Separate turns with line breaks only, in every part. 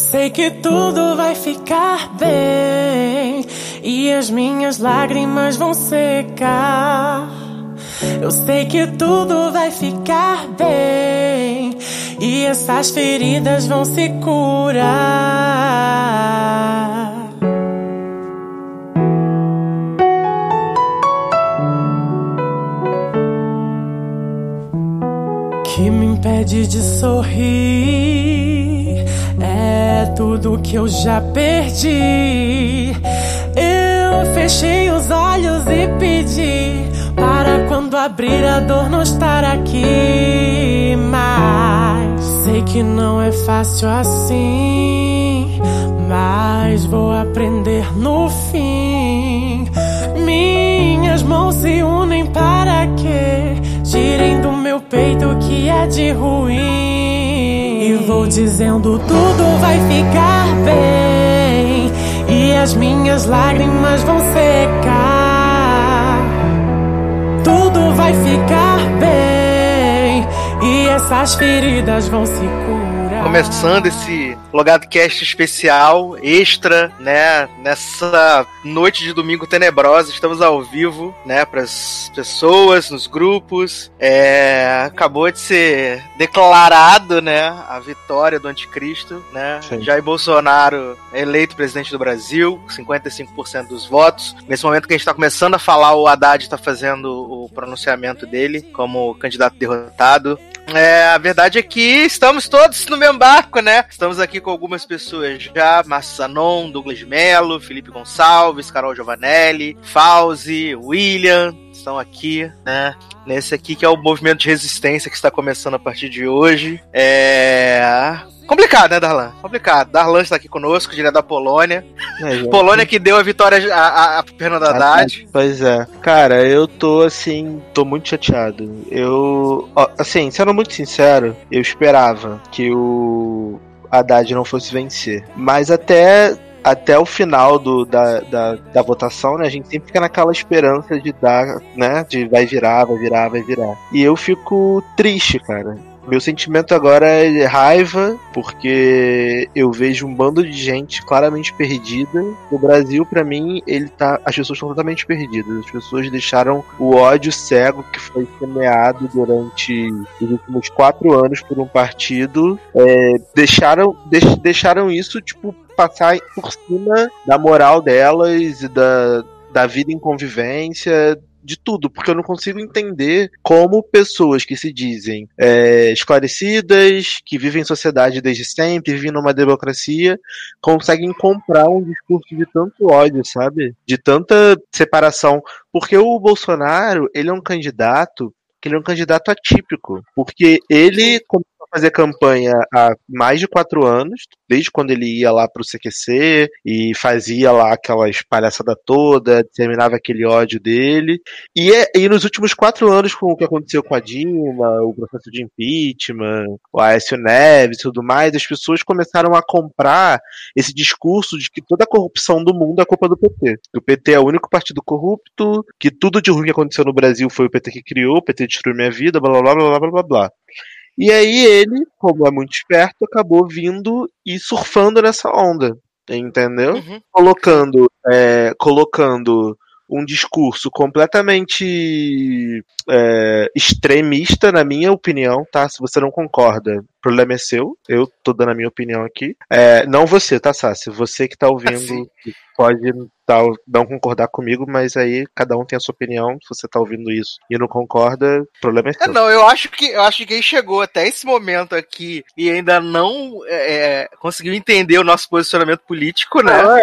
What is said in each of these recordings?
Sei que tudo vai ficar bem e as minhas lágrimas vão secar. Eu sei que tudo vai ficar bem e essas feridas vão se curar. Que me impede de sorrir tudo que eu já perdi. Eu fechei os olhos e pedi para quando abrir a dor não estar aqui. Mas sei que não é fácil assim. Mas vou aprender no fim. Minhas mãos se unem para que tirem do meu peito o que é de ruim. E vou dizendo tudo vai ficar bem. E as minhas lágrimas vão secar. Tudo vai ficar bem. E essas feridas vão se curar.
Começando esse Logado Cast especial, extra, né? Nessa noite de domingo tenebrosa, estamos ao vivo, né? Para as pessoas, nos grupos. É, acabou de ser declarado, né? A vitória do anticristo, né?
Sim.
Jair Bolsonaro é eleito presidente do Brasil, 55% dos votos. Nesse momento que a gente está começando a falar, o Haddad está fazendo o pronunciamento dele como candidato derrotado. É, a verdade é que estamos todos no mesmo barco, né? Estamos aqui com algumas pessoas já, Zanon, Douglas Melo, Felipe Gonçalves, Carol Giovanelli, Fauzi, William, estão aqui, né? Nesse aqui que é o movimento de resistência que está começando a partir de hoje. É. Complicado, né, Darlan? Complicado. Darlan está aqui conosco, direto da Polônia.
É.
Polônia que deu a vitória a, a, Fernando Haddad.
Pois é. Cara, eu tô assim, tô muito chateado. Eu, assim, sendo muito sincero, eu esperava que o Haddad não fosse vencer. Mas até até o final do, da, da, da votação, né, a gente sempre fica naquela esperança de dar, né, de vai virar, vai virar, vai virar. E eu fico triste, cara. Meu sentimento agora é raiva, porque eu vejo um bando de gente claramente perdida. O Brasil, pra mim, ele tá. As pessoas estão totalmente perdidas. As pessoas deixaram o ódio cego que foi semeado durante os últimos quatro anos por um partido. é, deixaram, deix- deixaram isso, tipo, passar por cima da moral delas e da, da vida em convivência, de tudo, porque eu não consigo entender como pessoas que se dizem é, esclarecidas, que vivem em sociedade desde sempre, vivem numa democracia, conseguem comprar um discurso de tanto ódio, sabe? De tanta separação. Porque o Bolsonaro, ele é um candidato que ele é um candidato atípico, porque ele começou a fazer campanha há mais de quatro anos, desde quando ele ia lá pro CQC e fazia lá aquelas palhaçada toda, disseminava aquele ódio dele. E, é- e nos últimos quatro anos, com o que aconteceu com a Dilma, o processo de impeachment, o Aécio Neves e tudo mais, as pessoas começaram a comprar esse discurso de que toda a corrupção do mundo é culpa do PT. Que o PT é o único partido corrupto, que tudo de ruim que aconteceu no Brasil foi o PT que criou, o PT destruiu minha vida, blá blá blá blá blá blá blá. E aí ele, como é muito esperto, acabou vindo e surfando nessa onda, entendeu?
Uhum.
Colocando, é, colocando um discurso completamente é, extremista, na minha opinião, tá? Se você não concorda, problema é seu. Eu tô dando a minha opinião aqui. É, não você, tá, Sassi? Você que tá ouvindo
sim.
pode tá, não concordar comigo, mas aí cada um tem a sua opinião. Se você tá ouvindo isso e não concorda, o problema é
É,
seu.
não, eu acho que eu acho que quem chegou até esse momento aqui e ainda não é, conseguiu entender o nosso posicionamento político, né?
Não,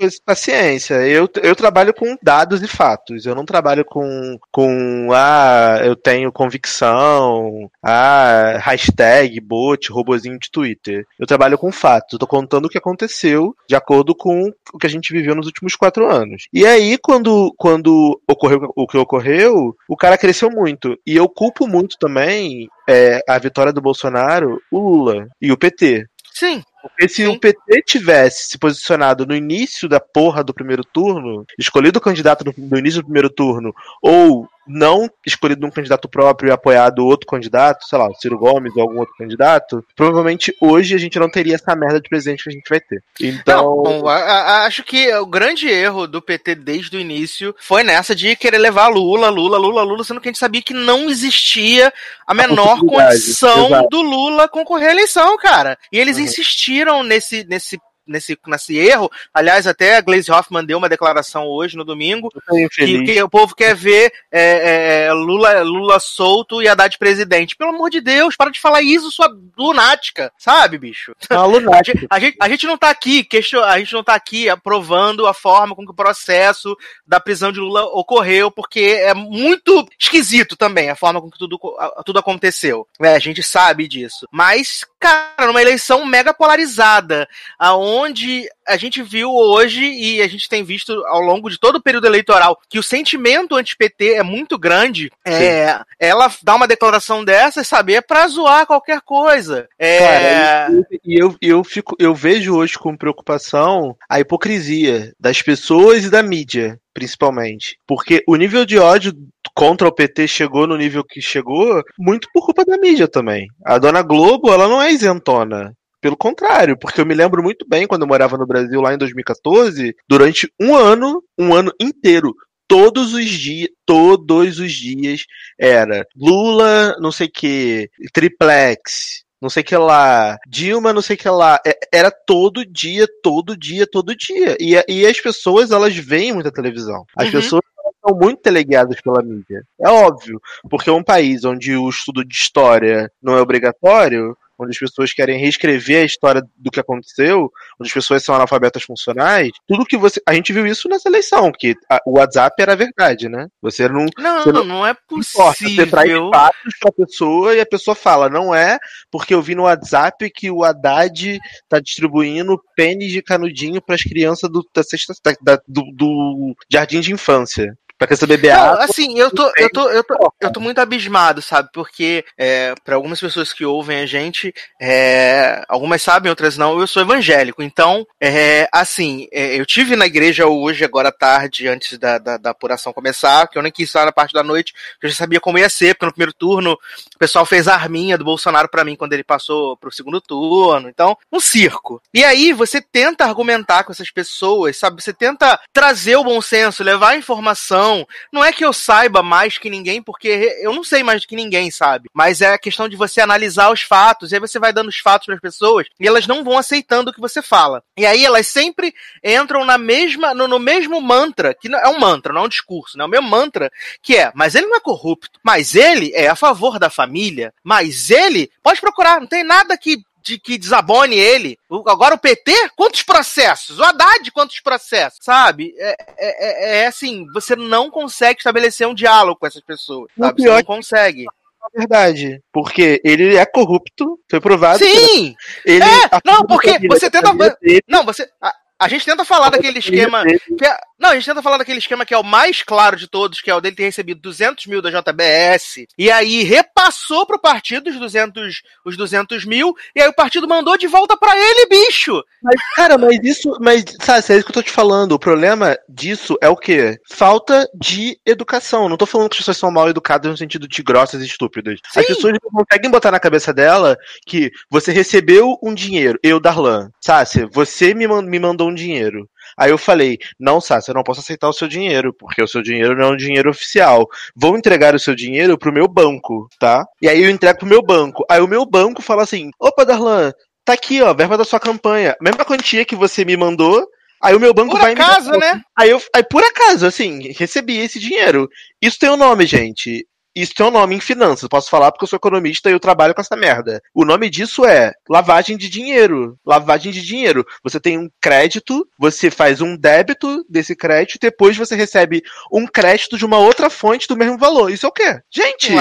é, paciência. Eu, eu trabalho com dados e fatos. Eu não trabalho com, com ah, eu tenho convicção, ah, hashtag, bot, robozinho de Twitter. Eu trabalho com fatos. Eu tô contando o que aconteceu de acordo com o que a gente viveu nos últimos quatro anos. E aí, quando, quando ocorreu o que ocorreu, o cara cresceu muito. E eu culpo muito também é, a vitória do Bolsonaro, o Lula e o PT.
Sim.
Porque se
Sim.
o PT tivesse se posicionado no início da porra do primeiro turno, escolhido o candidato no, no início do primeiro turno, ou não escolhido um candidato próprio e apoiado outro candidato, sei lá, o Ciro Gomes ou algum outro candidato, provavelmente hoje a gente não teria essa merda de presidente que a gente vai ter. Então.
Não, a, a, acho que o grande erro do PT desde o início foi nessa de querer levar Lula, Lula, Lula, Lula, sendo que a gente sabia que não existia a menor a condição Exato. do Lula concorrer à eleição, cara. E eles uhum. insistiram nesse, nesse nesse, nesse erro. Aliás, até a Glaze Hoffman deu uma declaração hoje, no domingo, que, que, o povo quer ver é, é, é, Lula, Lula solto e Haddad presidente. Pelo amor de Deus, para de falar isso, sua lunática, sabe, bicho?
Não, lunática.
A, gente, a gente não tá aqui, question, a gente não tá aqui aprovando a forma com que o processo da prisão de Lula ocorreu, porque é muito esquisito também a forma com que tudo, tudo aconteceu. É, a gente sabe disso. Mas, cara, numa eleição mega polarizada, aonde onde a gente viu hoje e a gente tem visto ao longo de todo o período eleitoral que o sentimento anti-PT é muito grande. É, ela dá uma declaração dessa e saber para zoar qualquer coisa. É...
Cara, e eu, eu, eu, fico, eu vejo hoje com preocupação a hipocrisia das pessoas e da mídia principalmente. Porque o nível de ódio contra o PT chegou no nível que chegou muito por culpa da mídia também. A dona Globo, ela não é isentona. Pelo contrário, porque eu me lembro muito bem quando eu morava no Brasil lá em 2014, durante um ano, um ano inteiro, todos os dias, todos os dias era Lula, não sei que, triplex, não sei que lá, Dilma, não sei que lá. É, era todo dia, todo dia, todo dia. E, e as pessoas, elas veem muita televisão. As uhum. pessoas são muito teleguiadas pela mídia. É óbvio, porque é um país onde o estudo de história não é obrigatório, onde as pessoas querem reescrever a história do que aconteceu, onde as pessoas são analfabetas funcionais, tudo que você. A gente viu isso nessa eleição, que a, o WhatsApp era verdade, né? Você não.
Não,
você
não, não, é possível.
Você traz fatos pra pessoa e a pessoa fala, não é porque eu vi no WhatsApp que o Haddad tá distribuindo pênis de canudinho para as crianças do, da sexta, da, do, do jardim de infância pra criança beber
não, água. Assim, eu tô, eu tô, eu tô, eu tô muito abismado, sabe? Porque é, para algumas pessoas que ouvem a gente, é, algumas sabem, outras não, eu sou evangélico. Então, é, assim, é, eu tive na igreja hoje, agora à tarde, antes da, da, da, apuração começar, que eu nem quis estar na parte da noite, eu já sabia como ia ser, porque no primeiro turno o pessoal fez a arminha do Bolsonaro para mim quando ele passou pro segundo turno. Então, um circo. E aí você tenta argumentar com essas pessoas, sabe? Você tenta trazer o bom senso, levar a informação não. Não é que eu saiba mais que ninguém, porque eu não sei mais do que ninguém sabe. Mas é a questão de você analisar os fatos, e aí você vai dando os fatos para as pessoas, e elas não vão aceitando o que você fala. E aí elas sempre entram na mesma, no, no mesmo mantra, que é um mantra, não é um discurso, não é o mesmo mantra, que é, mas ele não é corrupto, mas ele é a favor da família, mas ele, pode procurar, não tem nada que de que desabone ele. Agora o PT, quantos processos? O Haddad, quantos processos? Sabe? É, é, é, é assim, você não consegue estabelecer um diálogo com essas pessoas. Sabe? Você não consegue
verdade. Porque ele é corrupto, foi provado.
Sim! Ele, é, não, porque você tenta. Não, você. A gente tenta falar daquele esquema. Que não, a gente tenta falar daquele esquema que é o mais claro de todos, que é o dele ter recebido 200 mil da JBS, e aí repassou pro partido os 200, os 200 mil, e aí o partido mandou de volta para ele, bicho!
Mas, cara, mas isso. Mas, sabe, é isso que eu tô te falando. O problema disso é o quê? Falta de educação. Não tô falando que as pessoas são mal educadas no sentido de grossas e estúpidas. Sim. As pessoas não conseguem botar na cabeça dela que você recebeu um dinheiro, eu, Darlan, Sácia, você me, me mandou um dinheiro. Aí eu falei, não, Sácia, eu não posso aceitar o seu dinheiro, porque o seu dinheiro não é um dinheiro oficial. Vou entregar o seu dinheiro pro meu banco, tá? E aí eu entrego pro meu banco. Aí o meu banco fala assim, opa, Darlan, tá aqui, ó, verba da sua campanha. Mesma quantia que você me mandou, Aí o meu banco
por
vai
acaso, me né?
Aí eu, aí por acaso, assim, recebi esse dinheiro. Isso tem um nome, gente. Isso tem um nome em finanças. Posso falar porque eu sou economista e eu trabalho com essa merda. O nome disso é lavagem de dinheiro. Lavagem de dinheiro. Você tem um crédito, você faz um débito desse crédito depois você recebe um crédito de uma outra fonte do mesmo valor. Isso é o quê? Gente,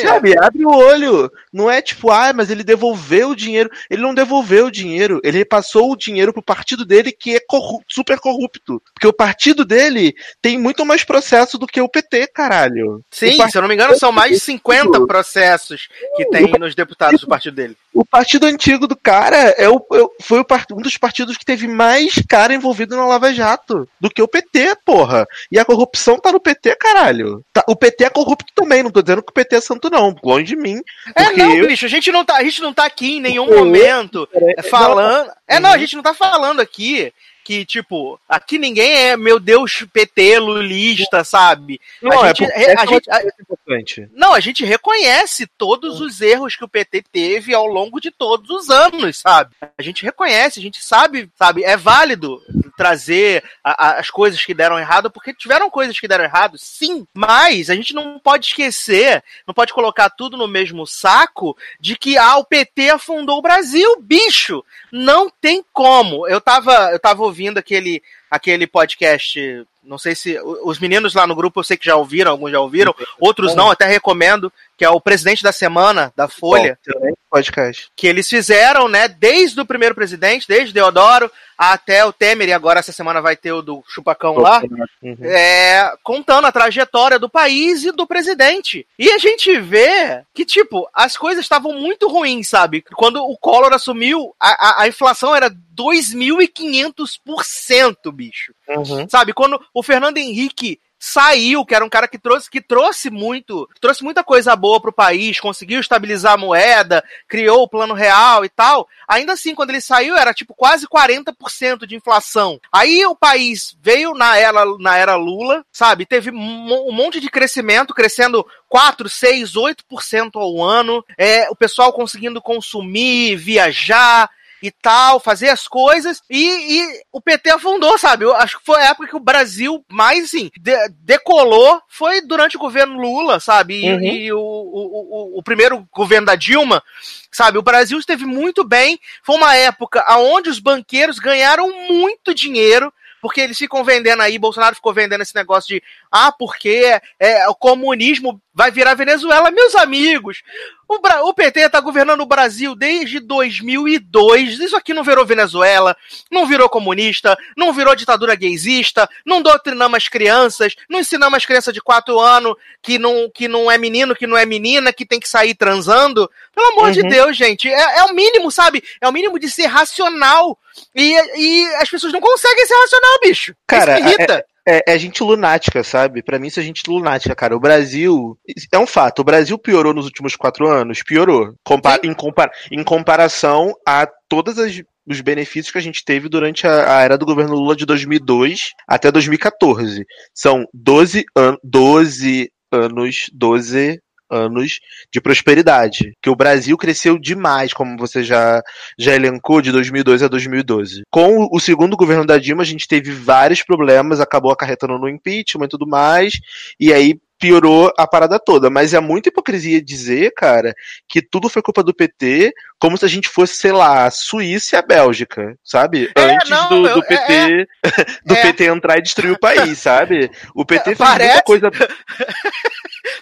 sabe, abre o olho. Não é tipo, ah, mas ele devolveu o dinheiro. Ele não devolveu o dinheiro. Ele repassou o dinheiro pro partido dele que é corrupto, super corrupto. Porque o partido dele tem muito mais processo do que o PT, caralho.
Sim, se eu não me me engano, são mais de 50 processos que tem nos deputados do partido dele.
O partido antigo do cara é o, é foi o, um dos partidos que teve mais cara envolvido na Lava Jato do que o PT, porra. E a corrupção tá no PT, caralho. Tá, o PT é corrupto também, não tô dizendo que o PT é santo, não. Longe de mim.
É, não, eu... bicho, a gente não, tá, a gente não tá aqui em nenhum momento falando. É, não, a gente não tá falando aqui que, tipo, aqui ninguém é, meu Deus, PT, lulista, sabe?
Não,
a
é gente, é, a gente, a,
importante. Não, a gente reconhece todos os erros que o PT teve ao longo de todos os anos, sabe? A gente reconhece, a gente sabe, sabe? É válido trazer a, a, as coisas que deram errado, porque tiveram coisas que deram errado, sim, mas a gente não pode esquecer, não pode colocar tudo no mesmo saco de que, ah, o PT afundou o Brasil, bicho! Não tem como. Eu tava, eu tava ouvindo aquele, aquele podcast. Não sei se. Os meninos lá no grupo eu sei que já ouviram, alguns já ouviram, outros não, até recomendo, que é o presidente da semana da Folha.
Bom, podcast.
Que eles fizeram, né, desde o primeiro presidente, desde Deodoro até o Temer, e agora essa semana vai ter o do Chupacão lá, uhum. é, contando a trajetória do país e do presidente. E a gente vê que, tipo, as coisas estavam muito ruins, sabe? Quando o Collor assumiu, a, a, a inflação era 2.500%, bicho. Uhum. Sabe? Quando o Fernando Henrique saiu, que era um cara que trouxe, que trouxe muito, trouxe muita coisa boa pro país, conseguiu estabilizar a moeda, criou o plano real e tal. Ainda assim, quando ele saiu, era tipo quase 40% de inflação. Aí o país veio na era, na era Lula, sabe? Teve um monte de crescimento, crescendo 4, 6, 8% ao ano. É, o pessoal conseguindo consumir, viajar e tal, fazer as coisas, e, e, o PT afundou, sabe? Eu acho que foi a época que o Brasil mais, assim, de, decolou, foi durante o governo Lula, sabe? E, uhum. e o, o, o, o primeiro governo da Dilma, sabe? O Brasil esteve muito bem, foi uma época onde os banqueiros ganharam muito dinheiro, porque eles ficam vendendo aí, Bolsonaro ficou vendendo esse negócio de ah, porque é, o comunismo vai virar Venezuela. Meus amigos, o, o PT está governando o Brasil desde 2002. Isso aqui não virou Venezuela, não virou comunista, não virou ditadura gaysista, não doutrinamos as crianças, não ensinamos as crianças de 4 anos que não, que não é menino, que não é menina, que tem que sair transando. Pelo amor uhum. de Deus, gente. É, é o mínimo, sabe? É o mínimo de ser racional. E, e as pessoas não conseguem ser racional, bicho.
Cara, Isso me irrita. É, é, é, gente lunática, sabe? Para mim isso é gente lunática, cara. O Brasil. É um fato, o Brasil piorou nos últimos quatro anos? Piorou. Compa em, compara em comparação a todas as os benefícios que a gente teve durante a, a, era do governo Lula de 2002 até 2014. São 12, an 12 anos, 12 anos de prosperidade. Que o Brasil cresceu demais, como você já, já elencou, de 2002 a 2012. Com o segundo governo da Dilma, a gente teve vários problemas, acabou acarretando no impeachment e tudo mais, e aí piorou a parada toda. Mas é muita hipocrisia dizer, cara, que tudo foi culpa do PT, como se a gente fosse, sei lá, a Suíça e a Bélgica, sabe? É, Antes não, do, do PT é, é. do PT entrar e destruir o país, sabe? O PT fez Parece... muita coisa.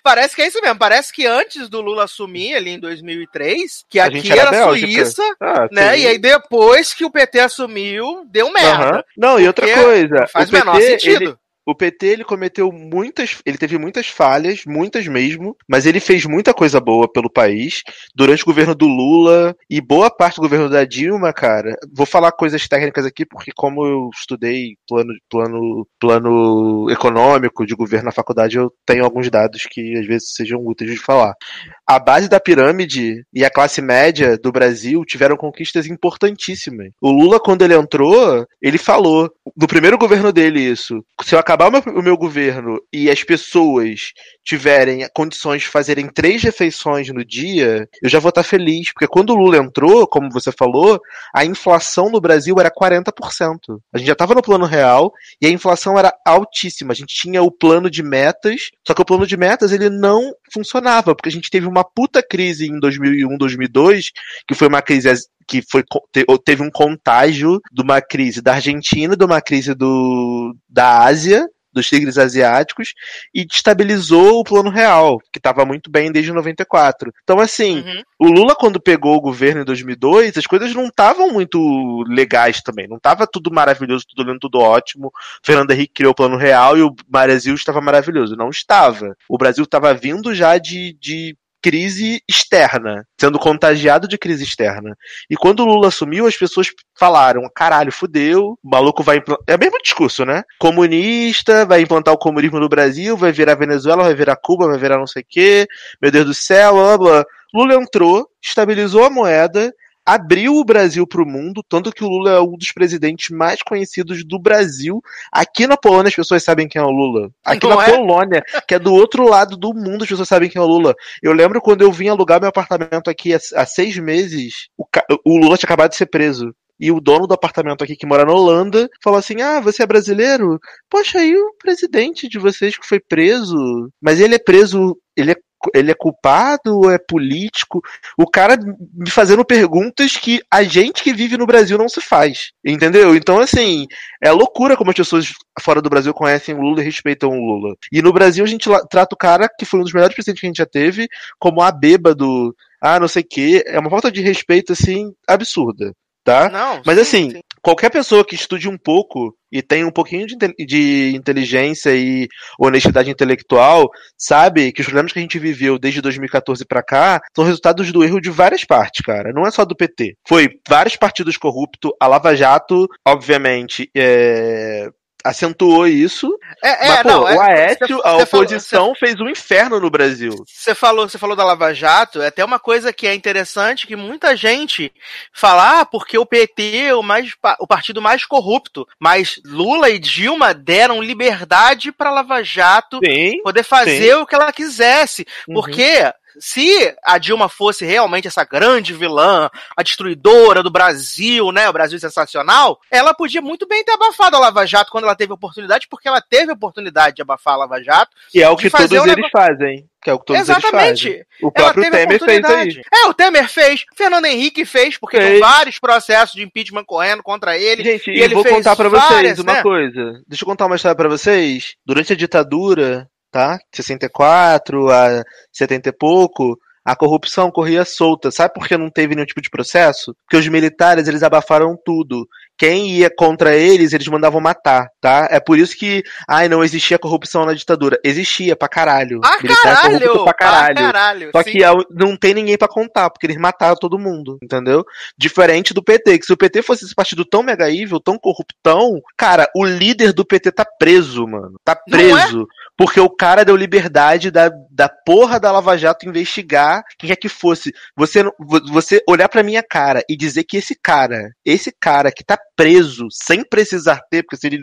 Parece que é isso mesmo. Parece que antes do Lula assumir ali em 2003, que a aqui era, era Suíça, ah, né? E aí depois que o PT assumiu, deu merda. Uhum.
Não, e outra coisa. Faz o menor PT, sentido. Ele o PT ele cometeu muitas, ele teve muitas falhas, muitas mesmo, mas ele fez muita coisa boa pelo país durante o governo do Lula e boa parte do governo da Dilma, cara. Vou falar coisas técnicas aqui porque como eu estudei plano, plano, plano econômico de governo na faculdade, eu tenho alguns dados que às vezes sejam úteis de falar. A base da pirâmide e a classe média do Brasil tiveram conquistas importantíssimas. O Lula quando ele entrou, ele falou no primeiro governo dele isso. Se eu acabar o meu, o meu governo e as pessoas tiverem condições de fazerem três refeições no dia, eu já vou estar feliz. Porque quando o Lula entrou, como você falou, a inflação no Brasil era 40%. A gente já estava no plano real e a inflação era altíssima. A gente tinha o plano de metas, só que o plano de metas ele não funcionava, porque a gente teve uma puta crise em 2001, 2002, que foi uma crise que foi, teve um contágio de uma crise da Argentina, de uma crise do, da Ásia, dos tigres asiáticos e destabilizou o plano real, que estava muito bem desde 94. Então, assim, uhum. o Lula, quando pegou o governo em 2002, as coisas não estavam muito legais também. Não estava tudo maravilhoso, tudo lindo, tudo ótimo. Fernando Henrique criou o plano real e o Brasil estava maravilhoso. Não estava. O Brasil estava vindo já de, de crise externa, sendo contagiado de crise externa. E quando o Lula assumiu, as pessoas falaram: caralho, fudeu, o maluco vai implantar. É o mesmo discurso, né? Comunista, vai implantar o comunismo no Brasil, vai virar Venezuela, vai virar Cuba, vai virar não sei o quê, meu Deus do céu, blá blá. Lula entrou, estabilizou a moeda, abriu o Brasil para o mundo, tanto que o Lula é um dos presidentes mais conhecidos do Brasil. Aqui na Polônia as pessoas sabem quem é o Lula. Aqui Não na é? Polônia, que é do outro lado do mundo, as pessoas sabem quem é o Lula. Eu lembro quando eu vim alugar meu apartamento aqui há, seis meses, o, o Lula tinha acabado de ser preso. E o dono do apartamento aqui que mora na Holanda falou assim: Ah, você é brasileiro? Poxa, aí o presidente de vocês que foi preso. Mas ele é preso. Ele é ele é culpado é político? O cara me fazendo perguntas que a gente que vive no Brasil não se faz. Entendeu? Então, assim, é loucura como as pessoas fora do Brasil conhecem o Lula e respeitam o Lula. E no Brasil a gente trata o cara, que foi um dos melhores presidentes que a gente já teve, como a bêbado, ah, não sei o quê. É uma falta de respeito, assim, absurda tá? Não, Mas sim, assim, sim. qualquer pessoa que estude um pouco e tem um pouquinho de, de inteligência e honestidade intelectual, sabe que os problemas que a gente viveu desde 2014 para cá são resultados do erro de várias partes, cara. Não é só do PT. Foi vários partidos corruptos, a Lava Jato, obviamente, é, acentuou isso. É, é mas, pô, não, é, o Aécio, a oposição falou, fez um inferno no Brasil.
Você falou, você falou da Lava Jato, é até uma coisa que é interessante que muita gente fala, ah, porque o PT é o, mais, o partido mais corrupto, mas Lula e Dilma deram liberdade para Lava Jato sim, poder fazer sim. o que ela quisesse, uhum. Se a Dilma fosse realmente essa grande vilã, a destruidora do Brasil, né, o Brasil sensacional, ela podia muito bem ter abafado a Lava Jato quando ela teve oportunidade, porque ela teve oportunidade de abafar a Lava Jato.
E é o que todos eles negócio... fazem. Que é o que todos Exatamente. Eles fazem. O próprio Temer fez aí.
É, o Temer fez. Fernando Henrique fez, porque fez. tem vários processos de impeachment correndo contra ele.
Gente,
e, e ele
vou contar para vocês uma né? coisa. Deixa eu contar uma história para vocês. Durante a ditadura, tá? 64 a 70 e pouco, a corrupção corria solta. Sabe por que não teve nenhum tipo de processo? Porque os militares, eles abafaram tudo. Quem ia contra eles, eles mandavam matar, tá? É por isso que, ai, não existia corrupção na ditadura. Existia pra caralho.
Ah, Militar caralho! Corrupto
pra caralho. Pra caralho Só sim. que não tem ninguém para contar, porque eles mataram todo mundo, entendeu? Diferente do PT, que se o PT fosse esse partido tão mega evil, tão corruptão, cara, o líder do PT tá preso, mano. Tá é? preso. Porque o cara deu liberdade da, da porra da Lava Jato investigar quem quer que fosse. Você, você olhar pra minha cara e dizer que esse cara, esse cara que tá preso sem precisar ter, porque se ele.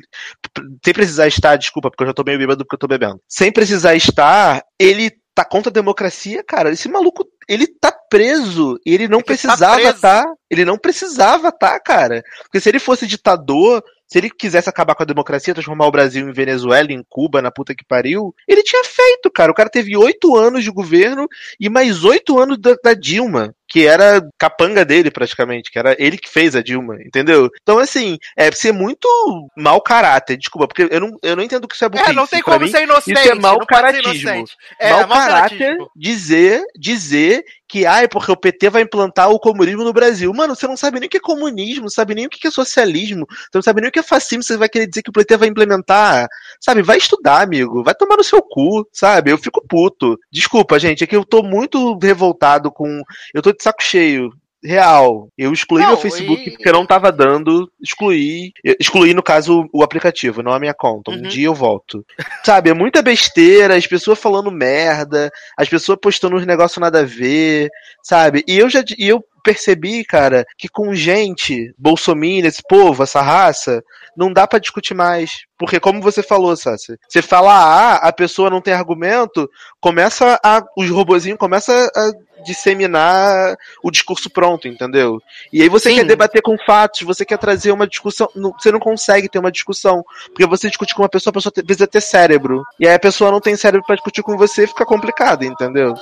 Sem precisar estar, desculpa, porque eu já tô meio bêbado porque eu tô bebendo. Sem precisar estar, ele tá contra a democracia, cara. Esse maluco, ele tá preso e ele não tá precisava tá, tá, Ele não precisava tá, cara. Porque se ele fosse ditador, se ele quisesse acabar com a democracia, transformar o Brasil em Venezuela, em Cuba, na puta que pariu, ele tinha feito, cara. O cara teve oito anos de governo e mais oito anos da, da Dilma que era capanga dele praticamente, que era ele que fez a Dilma, entendeu? Então, assim, é ser muito mau caráter, desculpa, porque eu não, eu não entendo que isso é burrice.
É, não tem como mim, ser inocente.
Isso é mau caratismo. É, mau caráter dizer, dizer que, ai, porque o PT vai implantar o comunismo no Brasil. Mano, você não sabe nem o que é comunismo, não sabe nem o que é socialismo, você não sabe nem o que é fascismo, você vai querer dizer que o PT vai implementar. Sabe, vai estudar, amigo, vai tomar no seu cu, sabe? Eu fico puto. Desculpa, gente, é que eu tô muito revoltado com. Eu tô de saco cheio real. Eu excluí não, meu Facebook e... porque não tava dando. Excluí. Excluí, no caso, o aplicativo, não a minha conta. Um uhum. dia eu volto. Sabe, é muita besteira, as pessoas falando merda, as pessoas postando uns negócios nada a ver, sabe? E eu já. E eu percebi, cara, que com gente, Bolsonaro, esse povo, essa raça, não dá para discutir mais. Porque, como você falou, Sassi, você fala A, a pessoa não tem argumento, começa a. Os robozinhos começam a disseminar o discurso pronto, entendeu? E aí você Sim. quer debater com fatos, você quer trazer uma discussão. Você não consegue ter uma discussão. Porque você discute com uma pessoa, a pessoa precisa ter cérebro. E aí a pessoa não tem cérebro para discutir com você fica complicado, entendeu?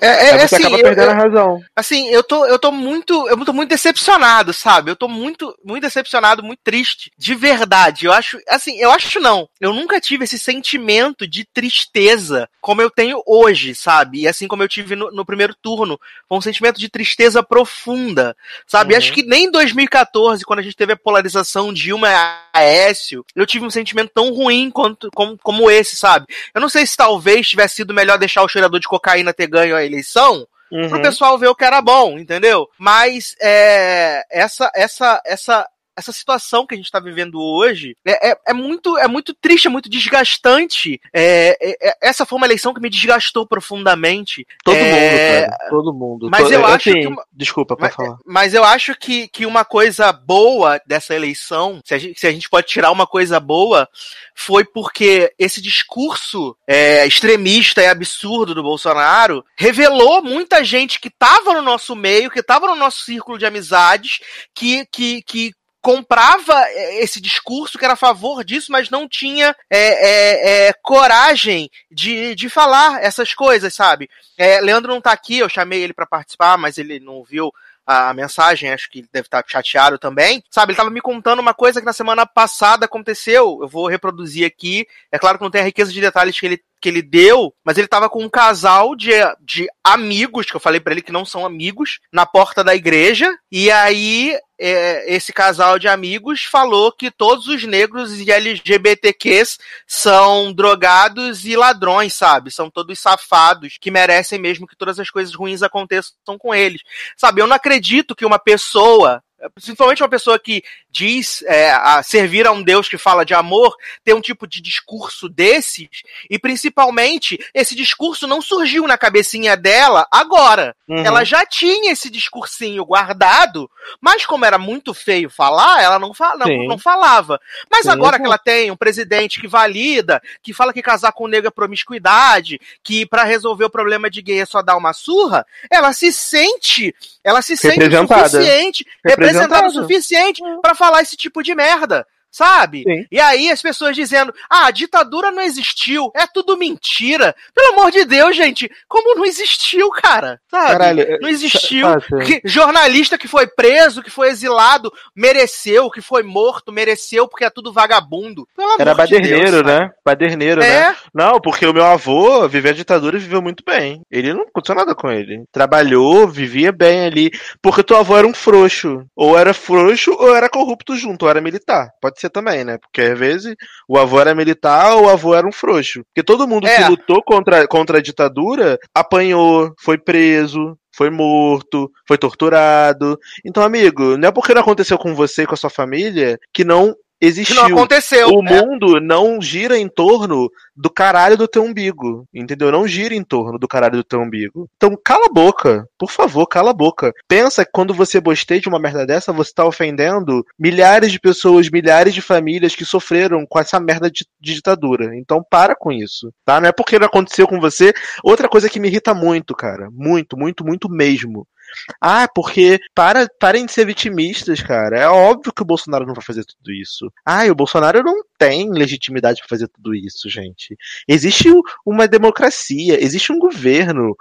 É, é aí você assim, acaba perdendo eu, a razão. Assim, eu tô, eu tô muito. Eu tô muito decepcionado, sabe? Eu tô muito, muito decepcionado, muito triste. De verdade. Eu acho. Assim, eu acho não. Eu nunca tive esse sentimento de tristeza como eu tenho hoje, sabe? E assim como eu tive no, no primeiro turno. Foi um sentimento de tristeza profunda, sabe? Uhum. Acho que nem em 2014, quando a gente teve a polarização de uma Aécio, eu tive um sentimento tão ruim quanto, como, como esse, sabe? Eu não sei se talvez tivesse sido melhor deixar o cheirador de cocaína ter ganho a eleição, Uhum. pro pessoal ver o que era bom, entendeu? Mas é, essa, essa, essa, essa situação que a gente está vivendo hoje é, é, é, muito, é muito triste, é muito desgastante. É, é, é essa foi uma eleição que me desgastou profundamente.
Todo é, mundo, cara. Todo mundo.
Mas eu acho assim, que.
Uma, desculpa,
para
falar.
Mas eu acho que, que uma coisa boa dessa eleição, se a, gente, se a gente pode tirar uma coisa boa, foi porque esse discurso extremista e absurdo do Bolsonaro revelou muita gente que estava no nosso meio, que estava no nosso círculo de amizades, que, que, que comprava é, esse discurso que era a favor disso, mas não tinha é, é, é, coragem de, de falar essas coisas, sabe? É, Leandro não tá aqui, eu chamei ele para participar, mas ele não viu a, mensagem, acho que ele deve estar tá chateado também. Sabe, ele tava me contando uma coisa que na semana passada aconteceu, eu vou reproduzir aqui. É claro que não tem a riqueza de detalhes que ele que ele deu, mas ele tava com um casal de, de amigos, que eu falei para ele que não são amigos, na porta da igreja, e aí é, esse casal de amigos falou que todos os negros e LGBTQs são drogados e ladrões, sabe? São todos safados que merecem mesmo que todas as coisas ruins aconteçam com eles. Sabe, eu não acredito que uma pessoa principalmente uma pessoa que diz é, a servir a um Deus que fala de amor, ter um tipo de discurso desses, e principalmente esse discurso não surgiu na cabecinha dela agora. Uhum. Ela já tinha esse discursinho guardado, mas como era muito feio falar, ela não, fala, não, não falava. Mas Sim. agora que ela tem um presidente que valida, que fala que casar com negro é promiscuidade, que para resolver o problema de gay é só dar uma surra, ela se sente, ela se sente suficiente, representado o suficiente para falar esse tipo de merda sabe? Sim. E aí as pessoas dizendo, ah, a ditadura não existiu, é tudo mentira. Pelo amor de Deus, gente, como não existiu, cara? Sabe? Caralho, é, não existiu. Que, jornalista que foi preso, que foi exilado, mereceu, que foi morto, mereceu, porque é tudo vagabundo.
Pelo Era baderneiro, de Deus, né? Baderneiro, é. né? Não, porque o meu avô viveu a ditadura e viveu muito bem. Ele não aconteceu nada com ele. Trabalhou, vivia bem ali. Porque teu avô era um frouxo. Ou era frouxo ou era corrupto junto, ou era militar. Pode ser também, né? Porque às vezes o avô era militar ou o avô era um frouxo. Porque todo mundo é. que lutou contra, contra a ditadura apanhou, foi preso, foi morto, foi torturado. Então, amigo, não é porque não aconteceu com você e com a sua família que não existiu.
Não aconteceu.
O né? mundo não gira em torno do caralho do teu umbigo, entendeu? Não gira em torno do caralho do teu umbigo. Então, cala a boca. Por favor, cala a boca. Pensa que quando você bosteia de uma merda dessa, você tá ofendendo milhares de pessoas, milhares de famílias que sofreram com essa merda de, de ditadura. Então, para com isso, tá? Não é porque não aconteceu com você. Outra coisa que me irrita muito, cara. Muito, muito, muito mesmo. Ah, porque para, parem de ser vitimistas, cara. É óbvio que o Bolsonaro não vai fazer tudo isso. Ah, e o Bolsonaro não tem legitimidade para fazer tudo isso, gente. Existe uma democracia, existe um governo.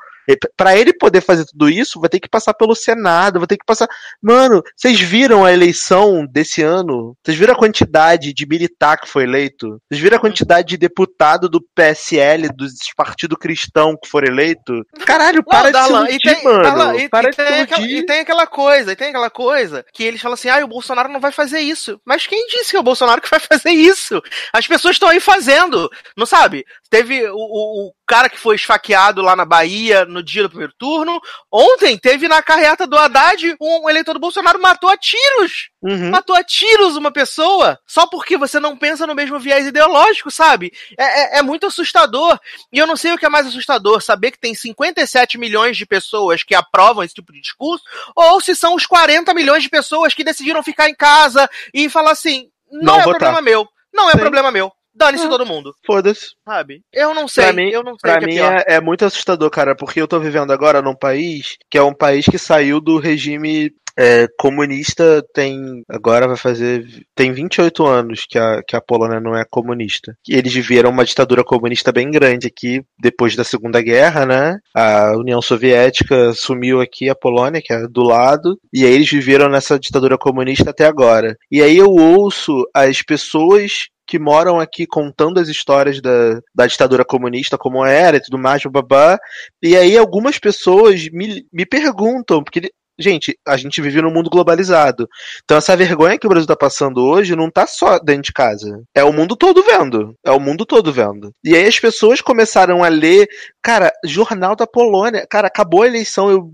Para ele poder fazer tudo isso, vai ter que passar pelo Senado, vai ter que passar. Mano, vocês viram a eleição desse ano? Vocês viram a quantidade de militar que foi eleito? Vocês viram a quantidade de deputado do PSL, do Partido Cristão que foram eleito? Caralho, para Não, de se iludir, mano.
e, para e, de tem aquela, e tem aquela coisa, e tem aquela coisa que eles falam assim: ah, o Bolsonaro não vai fazer isso. Mas quem disse que é o Bolsonaro que vai fazer isso? As pessoas estão aí fazendo, não sabe? Teve o, o, o cara que foi esfaqueado lá na Bahia no dia do primeiro turno. Ontem teve na carreata do Haddad um eleitor do Bolsonaro matou a tiros. Uhum. Matou a tiros uma pessoa só porque você não pensa no mesmo viés ideológico, sabe? É, é, é muito assustador. E eu não sei o que é mais assustador: saber que tem 57 milhões de pessoas que aprovam esse tipo de discurso, ou se são os 40 milhões de pessoas que decidiram ficar em casa e falar assim: não, não é votar. problema meu. Não é Sim. problema meu dane-se todo mundo.
Foda-se.
Sabe? Eu não sei.
Pra mim,
eu não sei
pra
é
mim
pior.
é, é muito assustador, cara, porque eu tô vivendo agora num país que é um país que saiu do regime é, comunista tem. Agora vai fazer. Tem 28 anos que a, que a Polônia não é comunista. E eles viveram uma ditadura comunista bem grande aqui, depois da Segunda Guerra, né? A União Soviética sumiu aqui a Polônia, que é do lado, e aí eles viveram nessa ditadura comunista até agora. E aí eu ouço as pessoas que moram aqui contando as histórias da, da ditadura comunista, como era e tudo mais, babá. E aí algumas pessoas me, me perguntam, porque gente, a gente vive num mundo globalizado. Então essa vergonha que o Brasil tá passando hoje não tá só dentro de casa. É o mundo todo vendo. É o mundo todo vendo. E aí as pessoas começaram a ler, cara, jornal da Polônia. Cara, acabou a eleição, eu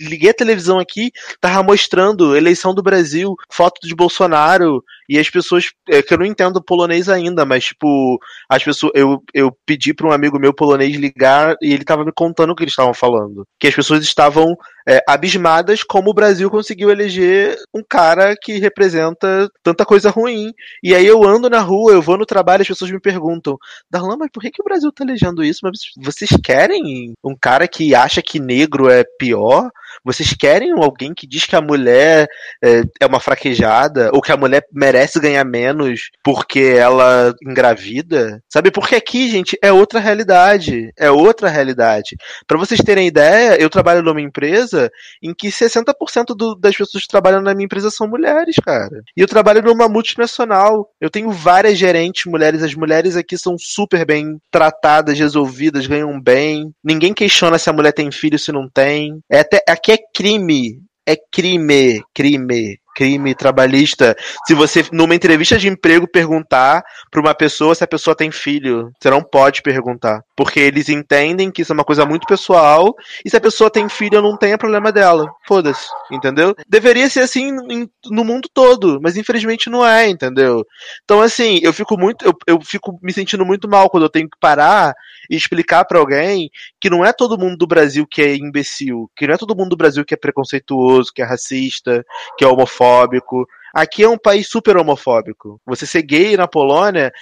liguei a televisão aqui, tava mostrando eleição do Brasil, foto de Bolsonaro, e as pessoas, é que eu não entendo polonês ainda, mas tipo, as pessoas, eu, eu pedi para um amigo meu polonês ligar e ele tava me contando o que eles estavam falando. Que as pessoas estavam é, abismadas como o Brasil conseguiu eleger um cara que representa tanta coisa ruim. E aí eu ando na rua, eu vou no trabalho, as pessoas me perguntam, Darlan, mas por que, que o Brasil tá elegendo isso? Mas vocês querem um cara que acha que negro é pior? Vocês querem alguém que diz que a mulher é, é uma fraquejada? Ou que a mulher merece ganhar menos porque ela engravida? Sabe? Porque aqui, gente, é outra realidade. É outra realidade. Para vocês terem ideia, eu trabalho numa empresa em que 60% do, das pessoas que trabalham na minha empresa são mulheres, cara. E eu trabalho numa multinacional. Eu tenho várias gerentes mulheres. As mulheres aqui são super bem tratadas, resolvidas, ganham bem. Ninguém questiona se a mulher tem filho, se não tem. É até, aqui é crime. É crime, crime, crime trabalhista. Se você, numa entrevista de emprego, perguntar pra uma pessoa se a pessoa tem filho, você não pode perguntar. Porque eles entendem que isso é uma coisa muito pessoal, e se a pessoa tem filho, não tem problema dela. Foda-se, entendeu? Deveria ser assim no mundo todo, mas infelizmente não é, entendeu? Então, assim, eu fico muito, eu, eu fico me sentindo muito mal quando eu tenho que parar e explicar para alguém que não é todo mundo do Brasil que é imbecil, que não é todo mundo do Brasil que é preconceituoso, que é racista, que é homofóbico. Aqui é um país super homofóbico. Você ser gay na Polônia,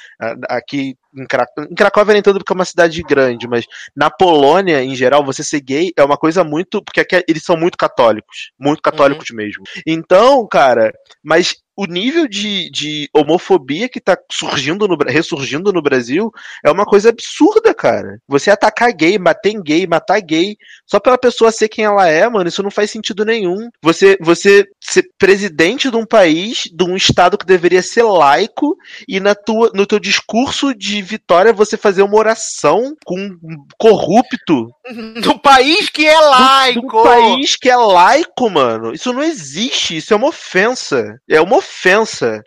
aqui em, Crac... em Cracóvia nem tanto porque é uma cidade grande, mas na Polônia, em geral, você ser gay é uma coisa muito. Porque aqui eles são muito católicos. Muito católicos uhum. mesmo. Então, cara, mas o nível de, de homofobia que tá surgindo no, ressurgindo no Brasil é uma coisa absurda, cara. Você atacar gay, bater em gay, matar gay, só pela pessoa ser quem ela é, mano, isso não faz sentido nenhum. Você, você ser presidente de um país, de um estado que deveria ser laico, e na tua, no teu discurso de vitória você fazer uma oração com um corrupto.
Do país que é laico! Do,
do país que é laico, mano. Isso não existe, isso é uma ofensa. É uma ofensa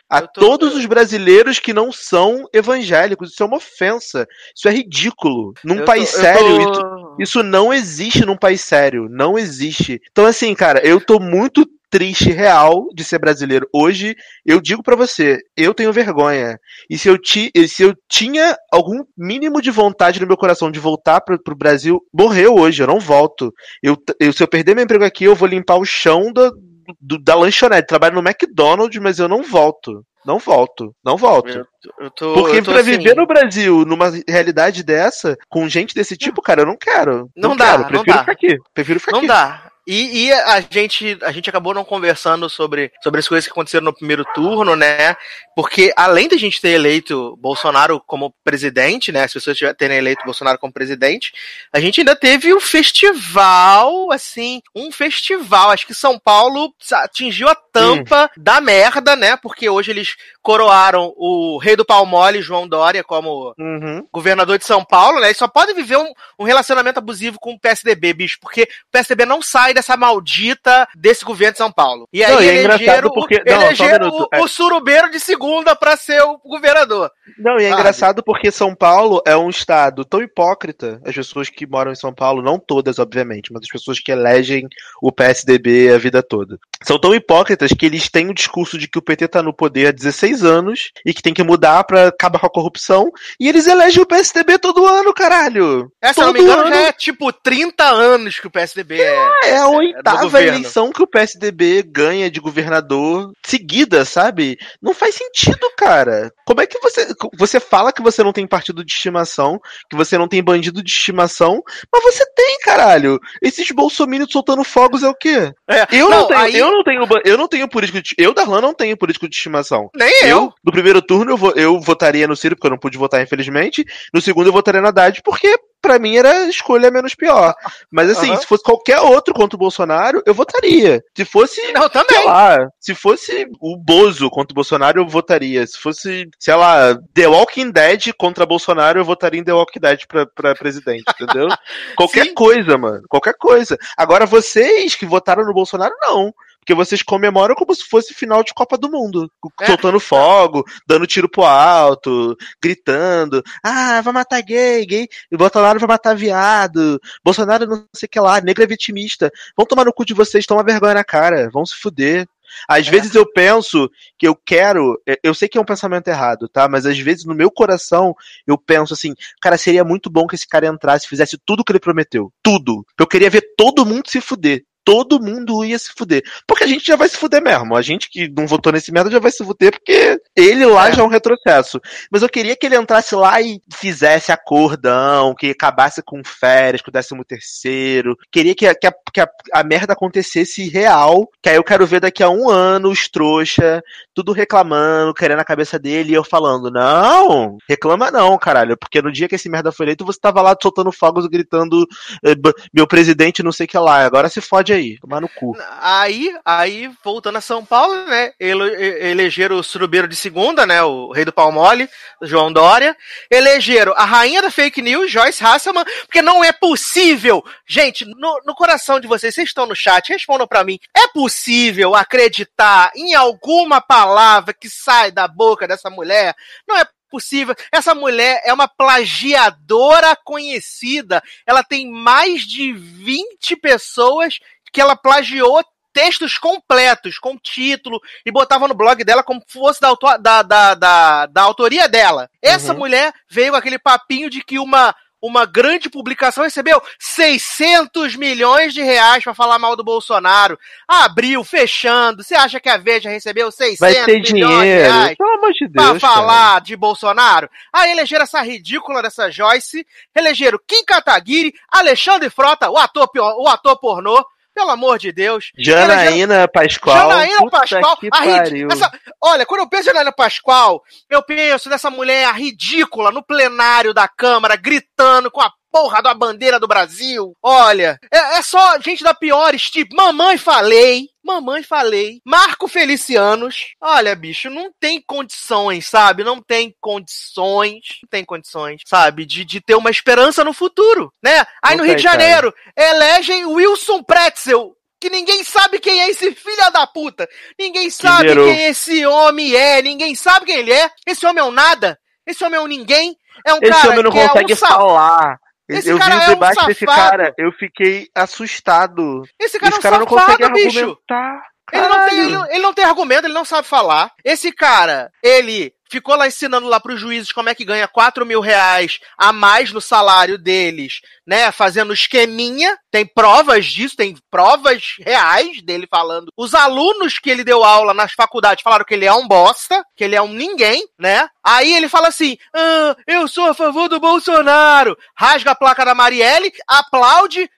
a tô... todos os brasileiros que não são evangélicos. Isso é uma ofensa. Isso é ridículo. Num eu país tô... sério, tô... isso, isso não existe num país sério. Não existe. Então, assim, cara, eu tô muito triste real de ser brasileiro. Hoje, eu digo para você, eu tenho vergonha. E se eu, ti, se eu tinha algum mínimo de vontade no meu coração de voltar pro, pro Brasil, morreu hoje, eu não volto. Eu, eu, se eu perder meu emprego aqui, eu vou limpar o chão da, do, da lanchonete. Trabalho no McDonald's, mas eu não volto. Não volto, não volto. Eu, eu tô, Porque pra assim... viver no Brasil, numa realidade dessa, com gente desse tipo, cara, eu não quero.
Não,
não
dá,
quero. Prefiro
não dá.
ficar aqui. Prefiro ficar
não
aqui.
Não dá. E, e, a gente a gente acabou não conversando sobre, sobre as coisas que aconteceram no primeiro turno, né? Porque além da gente ter eleito Bolsonaro como presidente, né? As pessoas terem eleito Bolsonaro como presidente, a gente ainda teve um festival, assim, um festival. Acho que São Paulo atingiu a tampa hum. da merda, né? Porque hoje eles coroaram o rei do Palmole, João Dória, como
uhum.
governador de São Paulo, né? E só pode viver um, um relacionamento abusivo com o PSDB, bicho, porque o PSDB não sai dessa maldita desse governo de São Paulo. E aí
não,
elegeram,
porque...
o, não, elegeram um o, é. o, surubeiro de segunda para ser o governador.
Não, e é sabe? engraçado porque São Paulo é um estado tão hipócrita, as pessoas que moram em São Paulo, não todas, obviamente, mas as pessoas que elegem o PSDB a vida toda. São tão hipócritas que eles têm o discurso de que o PT tá no poder há 16 anos e que tem que mudar para acabar com a corrupção, e eles elegem o PSDB todo ano, caralho.
É, se
todo
não me engano, ano. já é tipo 30 anos que o PSDB é.
É, a oitava eleição que o PSDB ganha de governador seguida, sabe? Não faz sentido, cara. Como é que você. Você fala que você não tem partido de estimação, que você não tem bandido de estimação, mas você tem, caralho. Esses bolsominions soltando fogos é o quê? É, eu, não, não tenho, aí... eu não tenho. Eu não tenho político de. Eu, Darlan, não tenho político de estimação.
Nem eu. eu.
No primeiro turno, eu, eu votaria no Ciro, porque eu não pude votar, infelizmente. No segundo, eu votaria na Haddad, porque para mim era a escolha menos pior. Mas assim, uhum. se fosse qualquer outro contra o Bolsonaro, eu votaria. Se fosse.
Não, também.
Sei lá, se fosse o Bozo contra o Bolsonaro, eu votaria. Se fosse, sei lá, The Walking Dead contra Bolsonaro, eu votaria em The Walking Dead pra, pra presidente, entendeu? qualquer Sim. coisa, mano. Qualquer coisa. Agora, vocês que votaram no Bolsonaro, não. Porque vocês comemoram como se fosse final de Copa do Mundo. É. Soltando fogo, dando tiro pro alto, gritando. Ah, vai matar gay, gay. Bolsonaro vai matar viado. Bolsonaro não sei o que lá, negro é vitimista. Vão tomar no cu de vocês, tomar vergonha na cara. Vão se fuder. Às é. vezes eu penso que eu quero. É, eu sei que é um pensamento errado, tá? Mas às vezes no meu coração eu penso assim, cara, seria muito bom que esse cara entrasse e fizesse tudo o que ele prometeu. Tudo. Eu queria ver todo mundo se fuder todo mundo ia se fuder. Porque a gente já vai se fuder mesmo. A gente que não votou nesse merda já vai se fuder porque ele lá é. já é um retrocesso. Mas eu queria que ele entrasse lá e fizesse acordão, que acabasse com férias, com o décimo terceiro. Queria que, que, a, que a, a, merda acontecesse real. Que aí eu quero ver daqui a um ano os trouxa, tudo reclamando, querendo a cabeça dele, e eu falando, não, reclama não, caralho. Porque no dia que esse merda foi eleito, você tava lá soltando fogos, gritando, eh, meu presidente não sei o que lá. Agora se fode aí, tomar no cu.
Aí, aí, voltando a São Paulo, né? Ele, elegeram o surubeiro de segunda, né? O rei do pau mole, João Dória. Elegeram a rainha da fake news, Joyce Hasselman, porque não é possível. Gente, no, no coração de vocês, vocês estão no chat, respondam para mim. É possível acreditar em alguma palavra que sai da boca dessa mulher? Não é possível. Essa mulher é uma plagiadora conhecida. Ela tem mais de 20 pessoas que ela plagiou textos completos, com título, e botava no blog dela como fosse da, autor, da, da, da, da autoria dela. Essa uhum. mulher veio com aquele papinho de que uma uma grande publicação recebeu 600 milhões de reais para falar mal do Bolsonaro. Abriu, fechando. Você acha que a Veja recebeu 600
Vai ter milhões dinheiro. de reais Pelo amor de Deus,
pra falar cara. de Bolsonaro? Aí elegeram essa ridícula dessa Joyce, elegeram Kim Kataguiri, Alexandre Frota, o ator, o ator pornô, pelo amor de Deus.
Janaína Pascoal.
Janaína Pascoal. A rid... Essa... Olha, quando eu penso em Janaína Pascoal, eu penso nessa mulher ridícula no plenário da Câmara, gritando com a porra da bandeira do Brasil. Olha, é, é só gente da piores, tipo, mamãe falei, mamãe falei, Marco Felicianos. Olha, bicho, não tem condições, sabe? Não tem condições, não tem condições, sabe? De, de ter uma esperança no futuro, né? Aí não no Rio de Janeiro, cara. elegem Wilson Pretzel, que ninguém sabe quem é esse filho da puta. Ninguém sabe quem esse homem é. Ninguém sabe quem ele é. Esse homem é um nada. Esse homem é um ninguém. É um
esse
cara
homem não consegue é um falar. Esse eu vi o é debate um desse cara, eu fiquei assustado.
Esse cara, Esse é um cara safado, não consegue bicho. argumentar. Ele não, tem, ele, ele não tem argumento, ele não sabe falar. Esse cara, ele ficou lá ensinando lá para os juízes como é que ganha 4 mil reais a mais no salário deles, né? Fazendo esqueminha. Tem provas disso, tem provas reais dele falando. Os alunos que ele deu aula nas faculdades falaram que ele é um bosta, que ele é um ninguém, né? Aí ele fala assim: ah, eu sou a favor do Bolsonaro. Rasga a placa da Marielle, aplaude,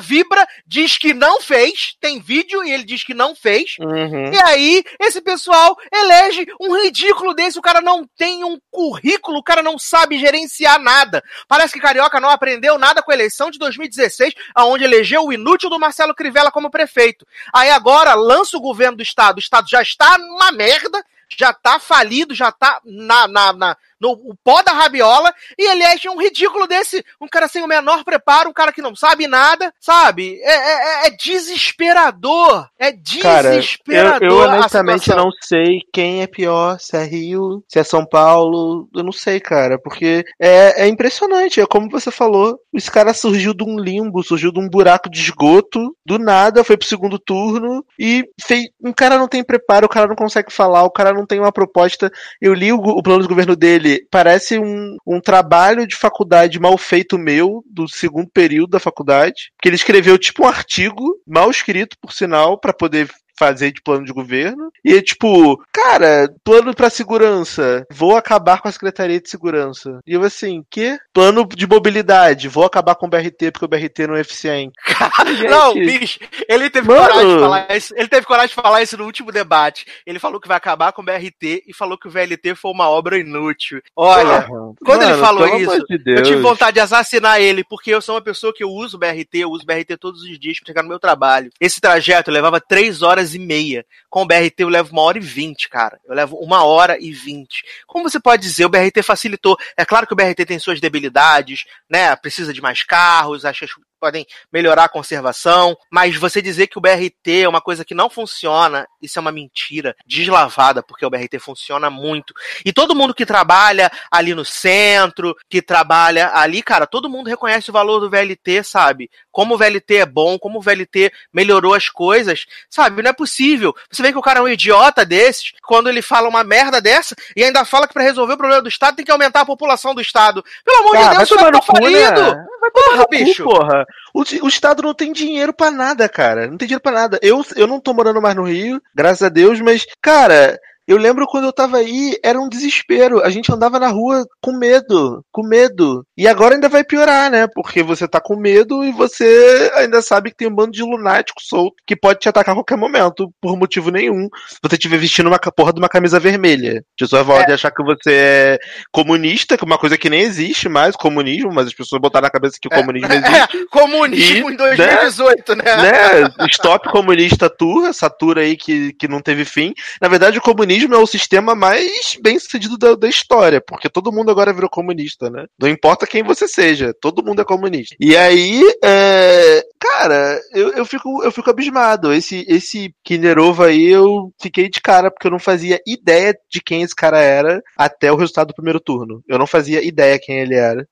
vibra, diz que não fez, tem vídeo e ele diz que não fez. Uhum. E aí, esse pessoal elege um ridículo desse, o cara não tem um currículo, o cara não sabe gerenciar nada. Parece que Carioca não aprendeu nada com a eleição de 2016, aonde elegeu o inútil do Marcelo Crivella como prefeito. Aí agora lança o governo do estado, o estado já está numa merda, já tá falido, já tá na, na, na no o pó da rabiola, e elege um ridículo desse, um cara sem o menor preparo, um cara que não sabe nada, sabe? É, é, é, é desesperador. É desesperador.
Cara, eu, eu honestamente não sei quem é pior, se é Rio, se é São Paulo, eu não sei, cara, porque é, é impressionante, é como você falou, esse cara surgiu de um limbo, surgiu de um buraco de esgoto, do nada, foi pro segundo turno, e fez, um cara não tem preparo, o cara não consegue falar, o cara não tem uma proposta. Eu li o, o plano de governo dele, parece um, um trabalho de faculdade mal feito meu, do segundo período da faculdade, que ele escreveu tipo um artigo, mal escrito, por sinal, para poder fazer de plano de governo. E é tipo, cara, plano para segurança, vou acabar com a Secretaria de Segurança. E eu assim, que? Plano de mobilidade, vou acabar com o BRT porque o BRT não é eficiente.
não, bicho, ele teve Mano... coragem de falar isso. Ele teve coragem de falar isso no último debate. Ele falou que vai acabar com o BRT e falou que o VLT foi uma obra inútil. Olha, quando Mano, ele falou isso, de eu tive vontade de assassinar ele, porque eu sou uma pessoa que eu uso BRT, eu uso BRT todos os dias para chegar no meu trabalho. Esse trajeto levava três horas horas e meia. Com o BRT eu levo uma hora e vinte, cara. Eu levo uma hora e vinte. Como você pode dizer, o BRT facilitou. É claro que o BRT tem suas debilidades, né? Precisa de mais carros, que podem melhorar a conservação, mas você dizer que o BRT é uma coisa que não funciona, isso é uma mentira deslavada, porque o BRT funciona muito. E todo mundo que trabalha ali no centro, que trabalha ali, cara, todo mundo reconhece o valor do VLT, sabe? Como o VLT é bom, como o VLT melhorou as coisas, sabe? Não é possível. Você vê que o cara é um idiota desses, quando ele fala uma merda dessa, e ainda fala que para resolver o problema do Estado tem que aumentar a população do Estado. Pelo amor de Deus,
vai tá falido! Né? Vai porra, bicho! Cu, porra. O, o Estado não tem dinheiro para nada, cara. Não tem dinheiro para nada. Eu, eu não tô morando mais no Rio, graças a Deus, mas, cara, eu lembro quando eu tava aí, era um desespero. A gente andava na rua com medo, com medo. E agora ainda vai piorar, né? Porque você tá com medo e você ainda sabe que tem um bando de lunático solto que pode te atacar a qualquer momento, por motivo nenhum. Se você estiver vestindo uma porra de uma camisa vermelha. As pessoas vão é. achar que você é comunista, que é uma coisa que nem existe mais, comunismo, mas as pessoas botaram na cabeça que o é. comunismo existe. É,
comunismo e, em 2018, né? né?
Stop comunista tour, essa tour aí que, que não teve fim. Na verdade, o comunismo comunismo é o sistema mais bem sucedido da, da, história, porque todo mundo agora virou comunista, né? Não importa quem você seja, todo mundo é comunista. E aí, é... cara, eu, eu, fico, eu fico abismado. Esse, esse Kinderova aí, eu fiquei de cara, porque eu não fazia ideia de quem esse cara era até o resultado do primeiro turno. Eu não fazia ideia quem ele era.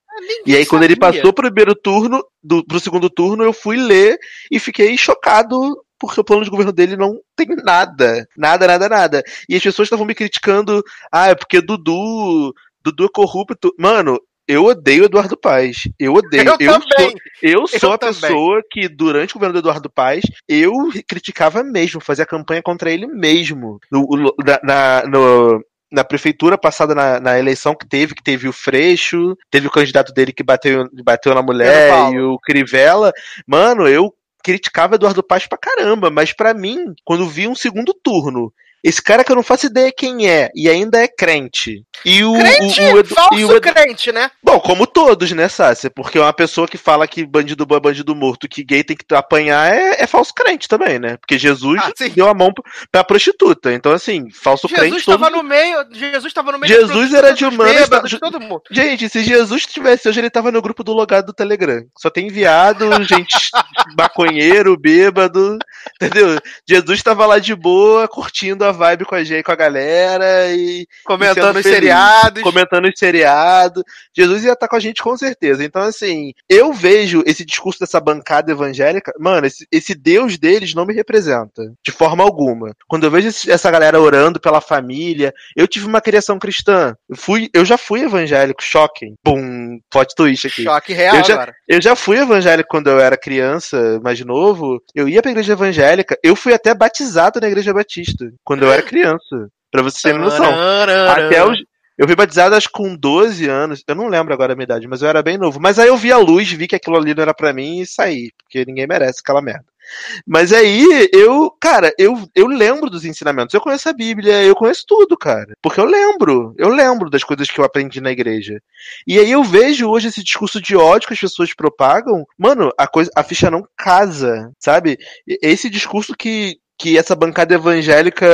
E aí, quando ele passou pro primeiro turno, do, pro segundo turno, eu fui ler e fiquei chocado porque o plano de governo dele não tem nada. Nada, nada, nada. E as pessoas estavam me criticando, ah, é porque Dudu, Dudu é corrupto. Mano, eu odeio Eduardo Paes. Eu odeio.
Eu, eu
sou, eu sou eu a também. pessoa que, durante o governo do Eduardo Paes, eu criticava mesmo, fazia campanha contra ele mesmo. No, na, na, no, na prefeitura passada na, na, eleição que teve, que teve o Freixo, teve o candidato dele que bateu, bateu na mulher e o Crivella. Mano, eu criticava Eduardo Paz pra caramba, mas para mim, quando vi um segundo turno esse cara que eu não faço ideia quem é, e ainda é crente. E o.
Crente?
O,
o, Edu, falso e o Edu... crente, né?
Bom, como todos, né, Sácia? Porque uma pessoa que fala que bandido bom é bandido morto, que gay tem que apanhar, é, é falso crente também, né? Porque Jesus ah, deu a mão pra prostituta. Então, assim, falso
Jesus
crente.
Tava todo... no meio, Jesus estava no meio
Jesus era de humanos. Da... todo mundo. Gente, se Jesus tivesse hoje, ele tava no grupo do logado do Telegram. Só tem enviado, gente maconheiro, bêbado. Entendeu? Jesus tava lá de boa, curtindo a vibe com a gente, com a galera e.
Comentando e os seriados.
Comentando os seriados. Jesus ia estar com a gente com certeza. Então, assim, eu vejo esse discurso dessa bancada evangélica, mano, esse, esse Deus deles não me representa. De forma alguma. Quando eu vejo essa galera orando pela família, eu tive uma criação cristã. Eu, fui, eu já fui evangélico, choque. Bum, plot twist aqui.
Choque real
eu já,
agora.
Eu já fui evangélico quando eu era criança, mais novo. Eu ia pra igreja evangélica. Eu fui até batizado na igreja batista. Quando eu era criança. Pra você ter noção. Até os, eu fui batizado acho com 12 anos. Eu não lembro agora a minha idade, mas eu era bem novo. Mas aí eu vi a luz, vi que aquilo ali não era para mim e saí. Porque ninguém merece aquela merda. Mas aí eu, cara, eu, eu lembro dos ensinamentos. Eu conheço a Bíblia, eu conheço tudo, cara. Porque eu lembro, eu lembro das coisas que eu aprendi na igreja. E aí eu vejo hoje esse discurso de ódio que as pessoas propagam. Mano, a coisa, a ficha não casa, sabe? Esse discurso que, que essa bancada evangélica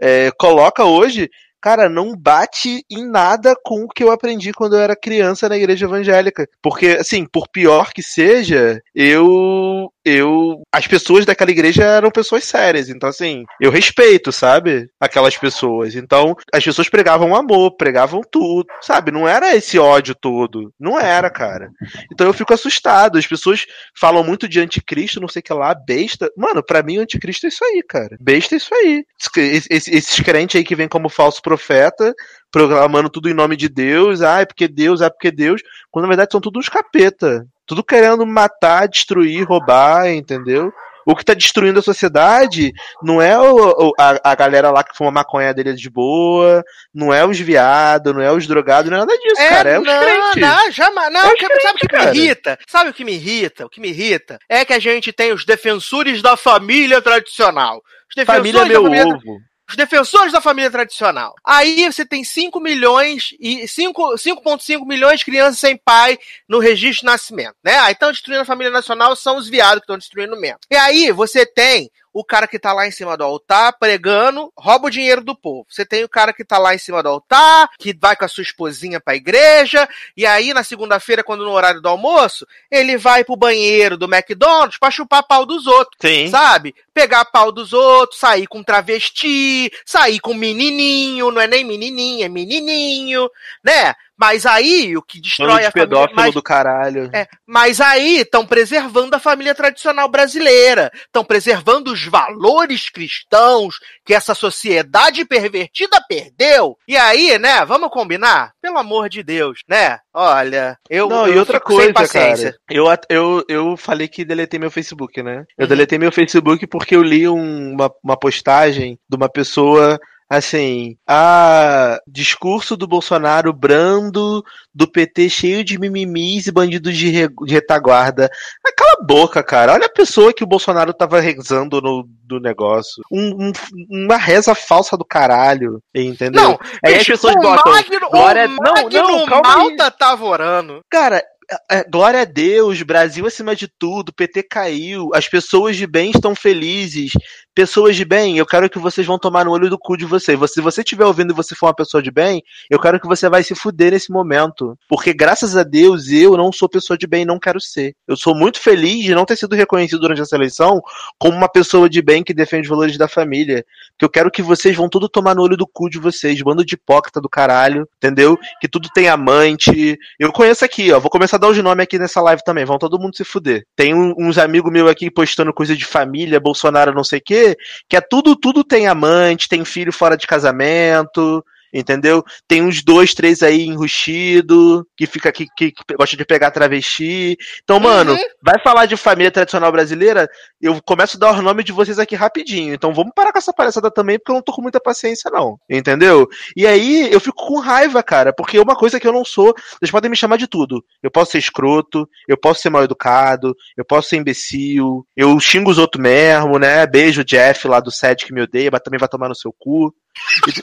é, coloca hoje, cara, não bate em nada com o que eu aprendi quando eu era criança na igreja evangélica. Porque, assim, por pior que seja, eu eu. As pessoas daquela igreja eram pessoas sérias. Então, assim, eu respeito, sabe? Aquelas pessoas. Então, as pessoas pregavam amor, pregavam tudo, sabe? Não era esse ódio todo. Não era, cara. Então eu fico assustado. As pessoas falam muito de anticristo, não sei o que lá, besta. Mano, para mim anticristo é isso aí, cara. Besta é isso aí. Esses, esses crentes aí que vêm como falso profeta, proclamando tudo em nome de Deus, ah, é porque Deus, é porque Deus, quando na verdade são tudo uns capeta. Tudo querendo matar, destruir, roubar, entendeu? O que tá destruindo a sociedade não é o, a, a galera lá que fuma maconha dele de boa, não é os viados, não é os drogados, não é nada disso, é, cara. É os não, crentes.
Não, jamais. Não, é crente, sabe o que cara. me irrita? Sabe o que me irrita? O que me irrita é que a gente tem os defensores da família tradicional. Os defensores
família é meu família... ovo
os defensores da família tradicional. Aí você tem 5 milhões e 5,5 milhões de crianças sem pai no registro de nascimento, né? Aí estão destruindo a família nacional, são os viados que estão destruindo mesmo. E aí você tem o cara que tá lá em cima do altar pregando, rouba o dinheiro do povo. Você tem o cara que tá lá em cima do altar, que vai com a sua esposinha pra igreja, e aí na segunda-feira, quando no horário do almoço, ele vai pro banheiro do McDonald's pra chupar pau dos outros. Sim. Sabe? Pegar pau dos outros, sair com travesti, sair com menininho, não é nem menininha, é menininho, né? Mas aí o que destrói
de
a
família. do caralho.
É, mas aí estão preservando a família tradicional brasileira. Estão preservando os valores cristãos que essa sociedade pervertida perdeu. E aí, né, vamos combinar? Pelo amor de Deus, né? Olha, eu.
Não,
eu
e outra coisa, cara. Eu, eu, eu falei que deletei meu Facebook, né? Eu uhum. deletei meu Facebook porque eu li um, uma, uma postagem de uma pessoa assim, a discurso do Bolsonaro brando, do PT cheio de mimimis e bandidos de, re, de retaguarda. Cala a boca, cara. Olha a pessoa que o Bolsonaro tava rezando no do negócio. Um, um, uma reza falsa do caralho, entendeu?
Não, aí as pessoas botam. Magno, glória... o não, não, calma Malta tava orando.
Cara, é, glória a Deus, Brasil acima de tudo, PT caiu, as pessoas de bem estão felizes, pessoas de bem, eu quero que vocês vão tomar no olho do cu de vocês. Se você estiver ouvindo e você for uma pessoa de bem, eu quero que você vai se fuder nesse momento. Porque graças a Deus eu não sou pessoa de bem e não quero ser. Eu sou muito feliz de não ter sido reconhecido durante essa eleição como uma pessoa de bem que defende os valores da família. Que eu quero que vocês vão tudo tomar no olho do cu de vocês, bando de hipócrita do caralho, entendeu? Que tudo tem amante. Eu conheço aqui, ó, vou começar a dar os nomes aqui nessa live também, vão todo mundo se fuder. Tem um, uns amigos meus aqui postando coisa de família, Bolsonaro não sei o quê, que é tudo, tudo tem amante, tem filho fora de casamento, entendeu? Tem uns dois, três aí enrustido, que fica que, que, que gosta de pegar travesti. Então, mano, uhum. vai falar de família tradicional brasileira, eu começo a dar os nomes de vocês aqui rapidinho. Então vamos parar com essa palhaçada também, porque eu não tô com muita paciência, não. Entendeu? E aí eu fico com raiva, cara, porque é uma coisa que eu não sou. Vocês podem me chamar de tudo. Eu posso ser escroto, eu posso ser mal educado, eu posso ser imbecil, eu xingo os outros mesmo, né? Beijo Jeff lá do set que me odeia, mas também vai tomar no seu cu.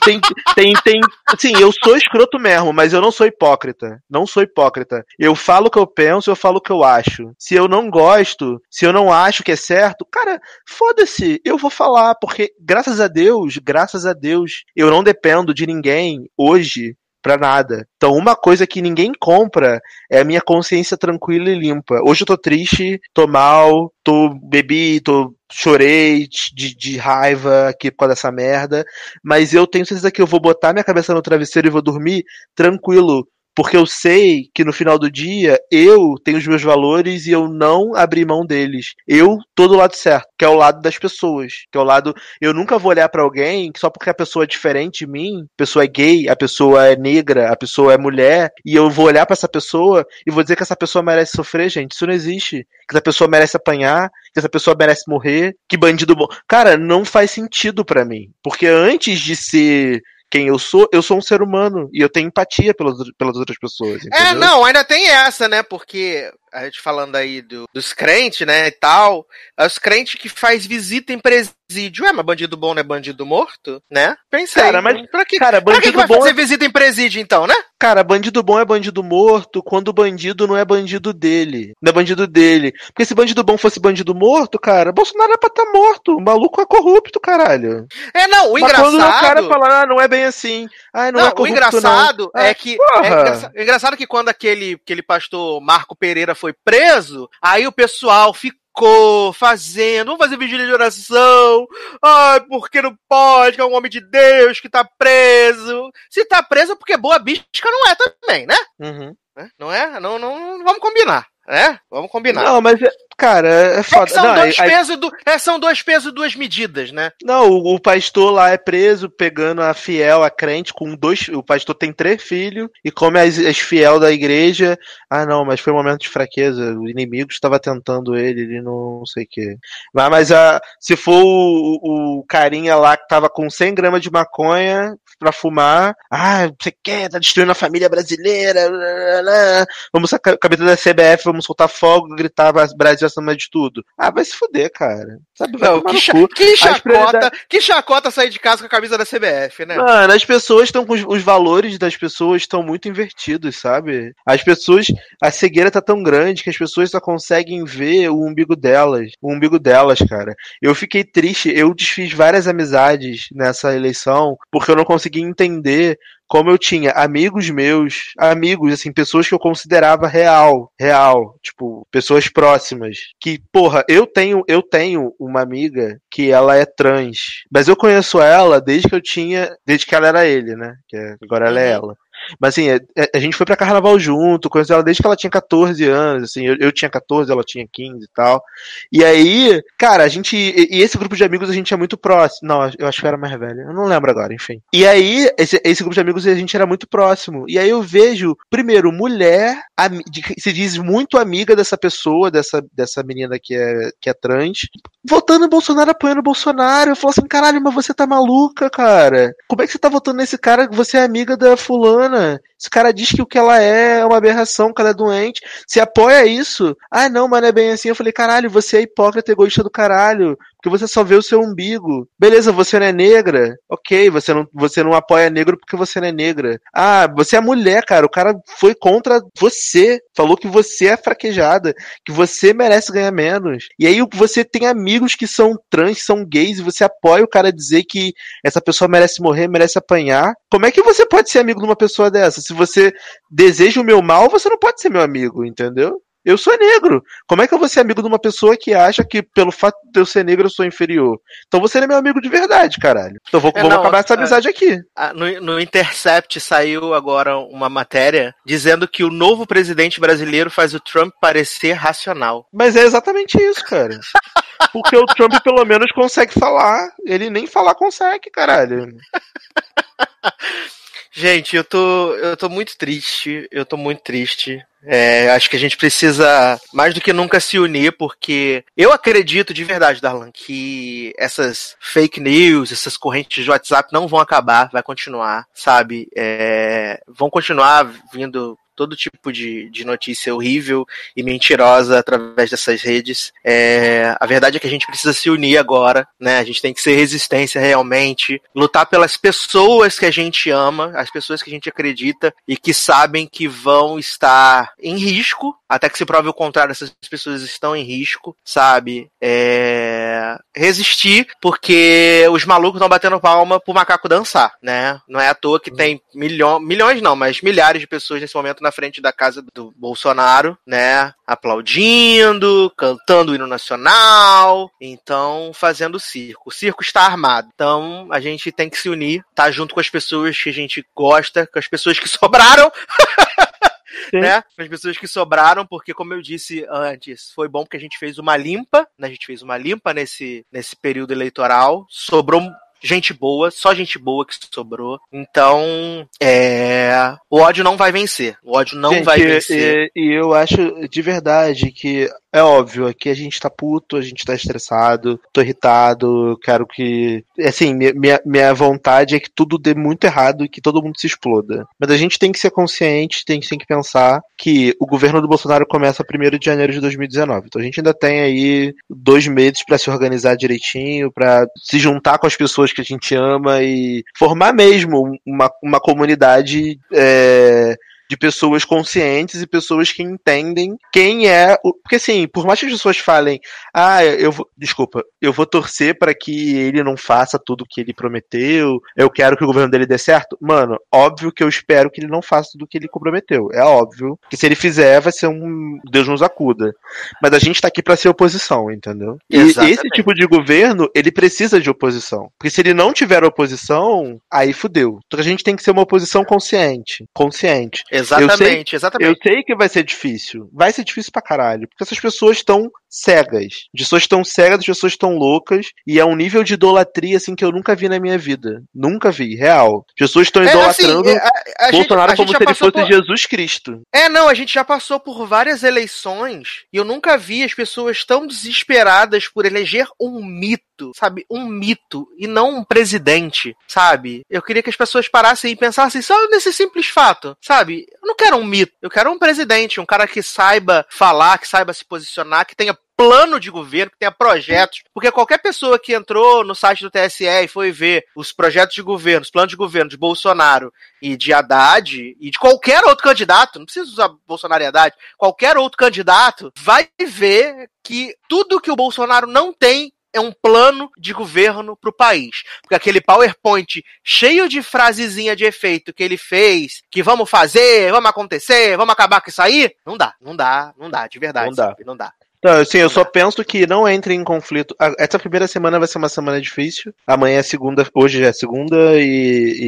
Tem, tem, tem, assim, eu sou escroto mesmo, mas eu não sou hipócrita. Não sou hipócrita. Eu falo o que eu penso, eu falo o que eu acho. Se eu não gosto, se eu não acho que é certo, cara, foda-se, eu vou falar, porque graças a Deus, graças a Deus, eu não dependo de ninguém hoje pra nada. Então, uma coisa que ninguém compra é a minha consciência tranquila e limpa. Hoje eu tô triste, tô mal, tô bebi, tô chorei de, de raiva aqui por causa dessa merda, mas eu tenho certeza que eu vou botar minha cabeça no travesseiro e vou dormir tranquilo, porque eu sei que no final do dia eu tenho os meus valores e eu não abri mão deles. Eu tô do lado certo, que é o lado das pessoas, que é o lado eu nunca vou olhar para alguém só porque a pessoa é diferente de mim, a pessoa é gay, a pessoa é negra, a pessoa é mulher, e eu vou olhar para essa pessoa e vou dizer que essa pessoa merece sofrer, gente. Isso não existe. Que essa pessoa merece apanhar, que essa pessoa merece morrer, que bandido bom. Cara, não faz sentido para mim, porque antes de ser quem eu sou, eu sou um ser humano e eu tenho empatia pelas, pelas outras pessoas. É,
entendeu? É, não, ainda tem essa, né? Porque a gente falando aí do, dos crentes, né, e tal, é os crentes que faz visita em presídio. É, mas bandido bom não é bandido morto, né? Pensei.
Cara, mas
pra
que, cara, bandido
pra que,
que vai
bom fazer é... visita em presídio então, né?
Cara, bandido bom é bandido morto quando o bandido não é bandido dele. Não é bandido dele. Porque se bandido bom fosse bandido morto, cara, Bolsonaro é pra estar tá morto. O maluco é corrupto, caralho.
É, não, o mas engraçado... quando o
cara fala, ah, não é bem assim. Ah, não, não é corrupto,
o engraçado não. é que... É engraçado, engraçado que quando aquele, aquele pastor Marco Pereira foi preso, aí o pessoal ficou fazendo, vamos fazer vigília de oração, ai, porque não pode, que é um homem de Deus que tá preso. Se tá preso é porque boa bicha não é também, né?
Uhum.
Não é? Não, não, não vamos combinar. É? Vamos combinar.
Não, mas, cara, é foda.
É são,
não,
dois
aí-
pesos do, é, são dois pesos e duas medidas, né?
Não, o, o pastor lá é preso pegando a fiel, a crente, com dois. O pastor tem três filhos e come as, as fiel da igreja. Ah, não, mas foi um momento de fraqueza. O inimigo estava tentando ele, ele não, não sei o quê. Mas, mas a, se for o, o carinha lá que tava com 100 gramas de maconha pra fumar, ah, você quer, tá destruindo a família brasileira, lá, lá, lá. vamos sacar a cabeça da CBF, vamos soltar fogo, gritar Brasil acima de tudo. Ah, vai se fuder, cara. Sabe, vai
Não, que, cha- que chacota,
prioridades-
que chacota sair de casa com a camisa da CBF, né?
Mano, as pessoas estão com os, os valores das pessoas estão muito invertidos, sabe? As pessoas, a cegueira tá tão grande que as pessoas só conseguem ver o umbigo delas, o umbigo delas, cara. Eu fiquei triste, eu desfiz várias amizades nessa eleição porque eu não consegui entender como eu tinha amigos meus, amigos, assim, pessoas que eu considerava real, real, tipo, pessoas próximas, que, porra, eu tenho, eu tenho uma amiga que ela é trans, mas eu conheço ela desde que eu tinha, desde que ela era ele, né, que é- agora ela é
Uhum.
ela. Mas assim, a, a gente foi pra carnaval junto, conheço ela desde que ela tinha 14 anos, assim, eu, eu tinha 14, ela tinha 15 e tal. E aí, cara, a gente. E, e esse grupo de amigos a gente é muito próximo. Não, eu acho que era mais velho. Eu não lembro agora, enfim. E aí, esse, esse grupo de amigos a gente era muito próximo. E aí eu vejo, primeiro, mulher que se diz muito amiga dessa pessoa, dessa, dessa menina que é, que é trans, votando no Bolsonaro, apoiando o Bolsonaro. Eu falo assim, caralho, mas você tá maluca, cara. Como é que você tá votando nesse cara você é amiga da fulana? Esse cara diz que o que ela é é uma aberração, que ela é doente. Você apoia isso? Ah, não, mas não é bem assim. Eu falei, caralho, você é hipócrita, egoísta do caralho. Porque você só vê o seu umbigo. Beleza, você não é negra? Ok, você não, você não apoia negro porque você não é negra. Ah, você é mulher, cara. O cara foi contra você. Falou que você é fraquejada. Que você merece ganhar menos. E aí você tem amigos que são trans, são gays, e você apoia o cara dizer que essa pessoa merece morrer, merece apanhar. Como é que você pode ser amigo de uma pessoa dessa? Se você deseja o meu mal, você não pode ser meu amigo, entendeu? Eu sou negro. Como é que eu vou ser amigo de uma pessoa que acha que pelo fato de eu ser negro eu sou inferior? Então você não é meu amigo de verdade, caralho. Então vou,
É,
vamos
não,
acabar essa
é.
amizade aqui.
No, no Intercept saiu agora uma matéria dizendo que o novo presidente brasileiro faz o Trump parecer racional.
Mas é exatamente isso, cara. Porque o Trump pelo menos consegue falar. Ele nem falar consegue, caralho.
Gente, eu tô, eu tô muito triste. Eu tô muito triste. É, acho que a gente precisa mais do que nunca se unir, porque eu acredito de verdade, Darlan, que essas fake news, essas correntes de WhatsApp não vão acabar, vai continuar, sabe? É, vão continuar vindo todo tipo de, de notícia horrível e mentirosa através dessas redes. É, a verdade é que a gente precisa se unir agora, né? A gente tem que ser resistência realmente, lutar pelas pessoas que a gente ama, as pessoas que a gente acredita e que sabem que vão estar em risco, até que se prove o contrário, essas pessoas estão em risco, sabe? É, resistir, porque os malucos estão batendo palma pro macaco dançar, né? Não é à toa que tem milhões, milhões não, mas milhares de pessoas nesse momento na frente da casa do Bolsonaro, né? Aplaudindo, cantando o hino nacional, então fazendo circo. O circo está armado. Então a gente tem que se unir, tá junto com as pessoas que a gente gosta, com as pessoas que sobraram,
Sim.
né? Com as pessoas que sobraram, porque como eu disse antes, foi bom porque a gente fez uma limpa, né? A gente fez uma limpa nesse, nesse período eleitoral. Sobrou gente boa, só gente boa que sobrou. Então, é, o ódio não vai vencer. O ódio não
Gente,
vai vencer.
E, e eu acho de verdade que é óbvio, aqui a gente tá puto, a gente tá estressado, tô irritado, quero que. Assim, minha- minha, vontade é que tudo dê muito errado e que todo mundo se exploda. Mas a gente tem que ser consciente, tem, tem que pensar que o governo do Bolsonaro começa 1 de janeiro de 2019. Então a gente ainda tem aí dois meses pra se organizar direitinho, pra se juntar com as pessoas que a gente ama e formar mesmo uma, uma comunidade. é, de pessoas conscientes e pessoas que entendem quem é. O... Porque assim, por mais que as pessoas falem, ah, eu vou. Desculpa, eu vou torcer para que ele não faça tudo o que ele prometeu, eu quero que o governo dele dê certo. Mano, óbvio que eu espero que ele não faça tudo o que ele comprometeu. É óbvio que se ele fizer, vai ser um Deus nos acuda. Mas a gente tá aqui para ser oposição, entendeu? E Exatamente. esse tipo de governo, ele precisa de oposição. Porque se ele não tiver oposição, aí fudeu. Então a gente tem que ser uma oposição consciente. Consciente.
Exatamente,
eu sei,
exatamente.
Eu sei que vai ser difícil. Vai ser difícil pra caralho. Porque essas pessoas estão cegas. As pessoas estão cegas, as pessoas estão loucas. E é um nível de idolatria, assim, que eu nunca vi na minha vida. Nunca vi, real. As pessoas estão idolatrando é, assim, a, a Bolsonaro gente, como se ele fosse por... Jesus Cristo.
É, não, a gente já passou por várias eleições e eu nunca vi as pessoas tão desesperadas por eleger um mito, sabe? Um mito e não um presidente, sabe? Eu queria que as pessoas parassem e pensassem só nesse simples fato, sabe? Eu não quero um mito, eu quero um presidente, um cara que saiba falar, que saiba se posicionar, que tenha plano de governo, que tenha projetos, porque qualquer pessoa que entrou no site do TSE e foi ver os projetos de governo, os planos de governo de Bolsonaro e de Haddad e de qualquer outro candidato, não precisa usar Bolsonaro e Haddad, qualquer outro candidato vai ver que tudo que o Bolsonaro não tem é um plano de governo para o país. Porque aquele PowerPoint cheio de frasezinha de efeito que ele fez, que vamos fazer, vamos acontecer, vamos acabar com isso aí, não dá, não dá, não dá, de verdade,
não dá. Sabe? Não dá. Não, assim, eu só penso que não entre em conflito. Essa primeira semana vai ser uma semana difícil. Amanhã é segunda, hoje é segunda e,